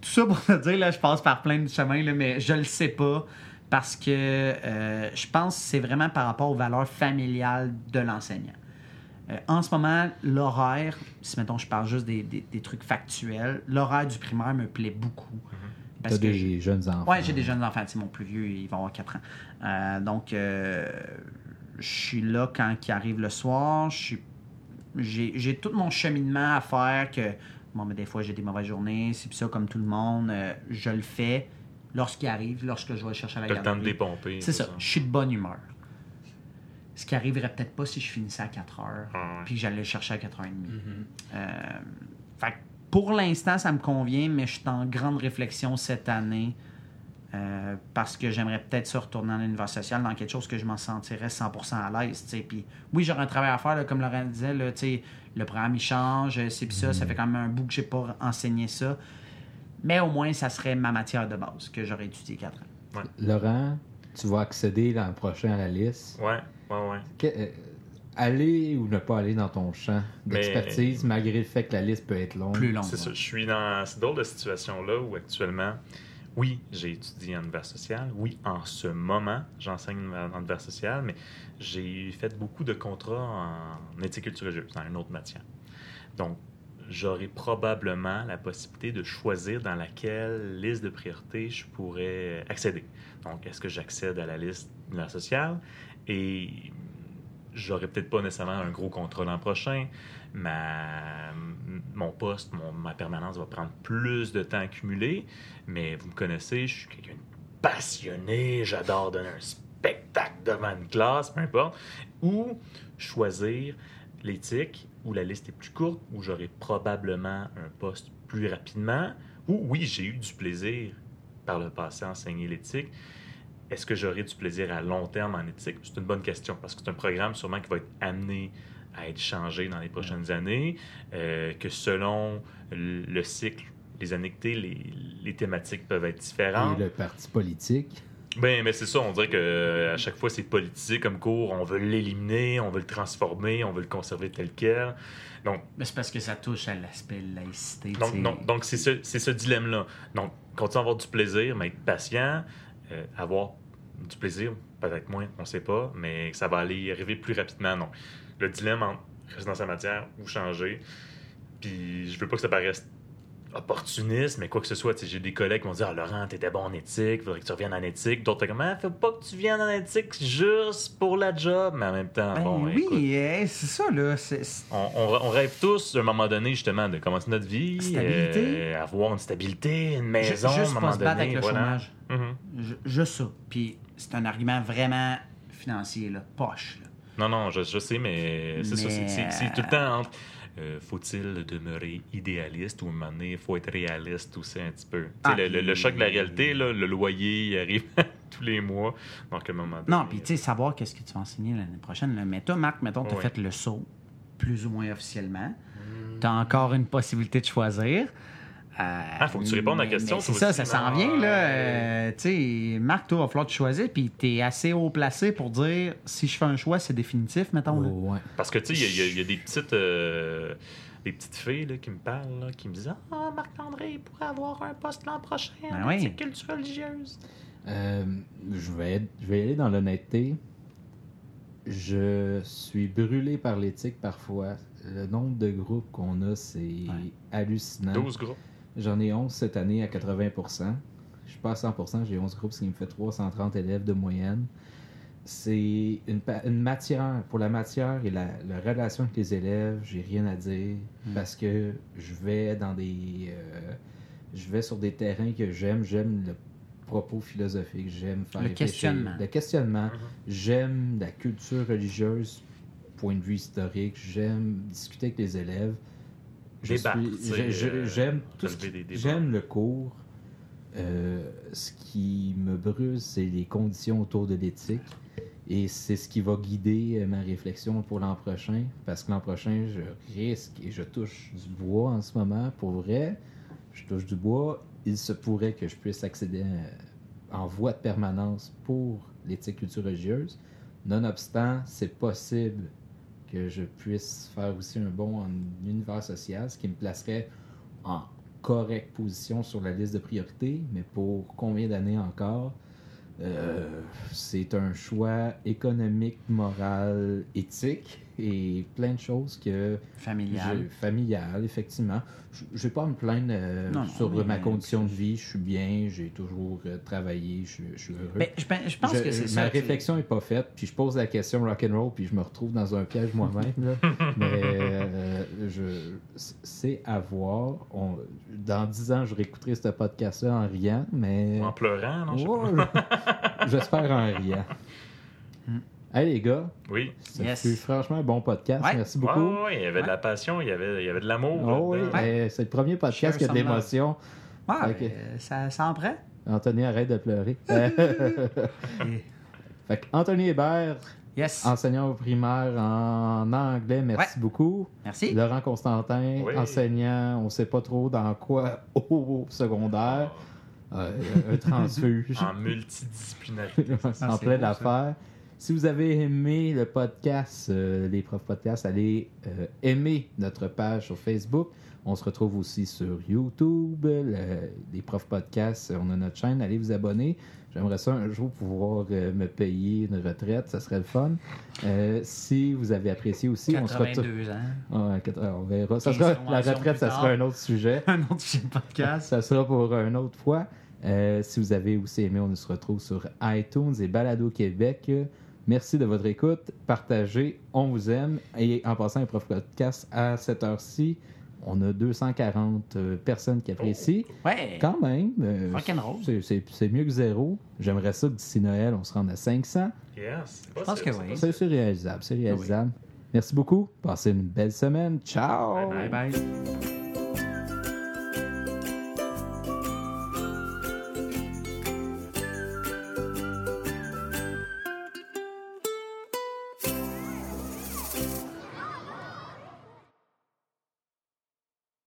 tout ça pour te dire, là, je passe par plein de chemins, là, mais je le sais pas parce que euh, je pense que c'est vraiment par rapport aux valeurs familiales de l'enseignant. Euh, en ce moment, l'horaire, si mettons je parle juste des, des- des trucs factuels, l'horaire du primaire me plaît beaucoup. T'as que je- des jeunes enfants. Ouais, j'ai des jeunes enfants. Mon plus vieux, il va avoir 4 ans. Euh, donc, je suis là quand il arrive le soir. J'ai tout mon cheminement à faire que, bon, mais des fois, j'ai des mauvaises journées. C'est ça, comme tout le monde. Je le fais lorsqu'il arrive, lorsque je vais le chercher à la T'as le temps de garderie. dépomper. C'est ça. Je suis de bonne humeur. Ce qui arriverait peut-être pas si je finissais à 4 heures, Ah ouais. puis que j'allais le chercher à 4h30. Euh, fait que pour l'instant, ça me convient, mais je suis en grande réflexion cette année euh, parce que j'aimerais peut-être ça retourner en univers social dans quelque chose que je m'en sentirais 100% à l'aise. Puis oui, j'aurais un travail à faire, là, comme Laurent disait, là, le programme il change, c'est pis ça, ça fait quand même un bout que j'ai pas enseigné ça. Mais au moins, ça serait ma matière de base que j'aurais étudié 4 ans. Laurent, tu vas accéder l'an prochain à la liste. Ouais, ouais, ouais. Que- euh, aller ou ne pas aller dans ton champ d'expertise, malgré le fait que la liste peut être longue? Plus long. C'est ça. Je suis dans cette drôle de situation-là où actuellement, oui, j'ai étudié en univers social. Oui, en ce moment, j'enseigne en univers social, mais j'ai fait beaucoup de contrats en éthique religieuse, dans une autre matière. Donc, j'aurai probablement la possibilité de choisir dans laquelle liste de priorité je pourrais accéder. Donc, est-ce que j'accède à la liste univers social et j'aurai peut-être pas nécessairement un gros contrat l'an prochain, ma, mon poste, mon- ma permanence va prendre plus de temps à accumuler, mais vous me connaissez, je suis quelqu'un de passionné, j'adore donner un spectacle devant une classe, peu importe, ou choisir l'éthique où la liste est plus courte, où j'aurai probablement un poste plus rapidement, ou oui, j'ai eu du plaisir par le passé à enseigner l'éthique. Est-ce que j'aurai du plaisir à long terme en éthique? C'est une bonne question parce que c'est un programme sûrement qui va être amené à être changé dans les prochaines années, euh, que selon le le cycle, les années que t'es, les, les thématiques peuvent être différentes. Et le parti politique. Ben, mais c'est ça, on dirait que euh, à chaque fois c'est politisé comme cours, on veut l'éliminer, on veut le transformer, on veut le conserver tel quel. Donc, Mais c'est parce que ça touche à l'aspect laïcité. donc, donc, c'est ce, c'est ce dilemme-là. Donc, continuer à avoir du plaisir, mais être patient, euh, avoir du plaisir, peut-être moins, on ne sait pas, mais ça va aller arriver plus rapidement. Non. Le dilemme entre rester dans sa matière ou changer. Puis, je veux pas que ça paraisse opportuniste, mais quoi que ce soit, j'ai des collègues qui vont dire Ah, Laurent, t'étais bon en éthique, faudrait que tu reviennes en éthique. D'autres, comme Ah, faut pas que tu viennes en éthique juste pour la job, mais en même temps, Ben bon, oui, eh, c'est ça, là. on, on- on rêve tous, à un moment donné, justement, de commencer notre vie, Stabilité. euh, avoir une stabilité, une maison, à un moment pas se battre donné. avec le voilà. chômage. Mhm. Ju- Juste ça. Puis c'est un argument vraiment financier, là. Poche, là. Non, non, je, je sais, mais c'est ça. C'est tout le temps entre euh, faut-il demeurer idéaliste ou à un moment donné, il faut être réaliste aussi un petit peu? Tu sais, Ah, le, le- choc de la réalité, là, le loyer, il arrive tous les mois. Donc, à un moment donné. Non, puis tu sais, savoir qu'est-ce que tu vas enseigner l'année prochaine. Là. Mais toi, Marc, mettons, tu as Ouais. fait le saut, plus ou moins officiellement. Tu as encore une possibilité de choisir. Ah, faut que tu répondes à la question, C'est ça, aussi. ça s'en vient, là. Euh, tu sais, Marc, toi, il va falloir te choisir, puis tu es assez haut placé pour dire si je fais un choix, c'est définitif, mettons. Oh, ouais. Parce que, tu sais, il y a- y, y des petites, euh, des petites filles là, qui me parlent, là, qui me disent Ah, Marc-André, il pourrait avoir un poste l'an prochain Ben en oui. culture religieuse. Euh, je, vais je vais y aller dans l'honnêteté. Je suis brûlé par l'éthique parfois. Le nombre de groupes qu'on a, c'est hallucinant. 12 groupes. J'en ai 11 cette année à 80% Je suis pas à 100% j'ai 11 groupes, ce qui me fait 330 élèves de moyenne. c'est une, une matière. Pour la matière et la, la relation avec les élèves, j'ai rien à dire Mm. parce que je vais dans des. euh, je vais sur des terrains que j'aime. J'aime le propos philosophique. J'aime faire Le questionnement. Le questionnement. Mhm. J'aime la culture religieuse, point de vue historique. J'aime discuter avec les élèves. J'aime des débats. J'aime le cours. Euh, ce qui me brûle, c'est les conditions autour de l'éthique. Et c'est ce qui va guider euh, ma réflexion pour l'an prochain. Parce que l'an prochain, je risque et je touche du bois en ce moment. Pour vrai, je touche du bois. Il se pourrait que je puisse accéder à- en voie de permanence pour l'éthique culture religieuse. Nonobstant, c'est possible que je puisse faire aussi un bond en univers social, ce qui me placerait en correcte position sur la liste de priorités, mais pour combien d'années encore? Euh, C'est un choix économique, moral, éthique et plein de choses que Familial. je- familial, effectivement. Je vais pas à me plaindre euh, Non, non, sur mais- ma condition de vie. Je suis bien, j'ai toujours euh, travaillé, je, je suis heureux. Ben, je, pen- je pense Je- que c'est ma ça. sais. réflexion n'est pas faite, puis je pose la question rock'n'roll, puis je me retrouve dans un piège moi-même. Mais euh, je, c'est à voir. On- dans dix ans, je réécouterai ce podcast-là en riant, mais. Ou En pleurant, non? J'espère en riant. Hey les gars, Oui. ça Yes. fut franchement un bon podcast. Ouais. Merci beaucoup. ouais, ouais, il y avait de la passion, il y avait, il y avait de l'amour. Oh oui, c'est le premier podcast qui a de l'émotion. Euh, ça, ça en prend. Anthony, arrête de pleurer. Fait que Anthony Hébert, Yes. enseignant au primaire en anglais, merci Ouais. beaucoup. Merci. Laurent Constantin, Oui. enseignant, on sait pas trop dans quoi au secondaire. Euh, un transfuge. En multidisciplinarité. en Ah, ça. affaire. Si vous avez aimé le podcast, euh, les profs podcasts, allez euh, aimer notre page sur Facebook. On se retrouve aussi sur YouTube, le- les profs podcasts. On a notre chaîne, allez vous abonner. J'aimerais ça un jour pouvoir euh, me payer une retraite, ça serait le fun. Euh, si vous avez apprécié aussi, on se retrouve. 82 ans. On verra. Ça 15 sera, la retraite, ça sera un autre sujet. Un autre sujet de podcast. Ça sera pour une autre fois. Euh, si vous avez aussi aimé, on se retrouve sur iTunes et Balado Québec. Merci de votre écoute. Partagez. On vous aime. Et en passant un prof podcast à cette heure-ci, on a 240 euh, personnes qui apprécient. Ouais. Quand même. euh, c'est- mieux que zéro. J'aimerais ça que d'ici Noël, on se rende à 500. Yes. Je pense que oui. C'est c'est réalisable. C'est réalisable. Merci beaucoup. Passez une belle semaine. Ciao. Bye Bye bye.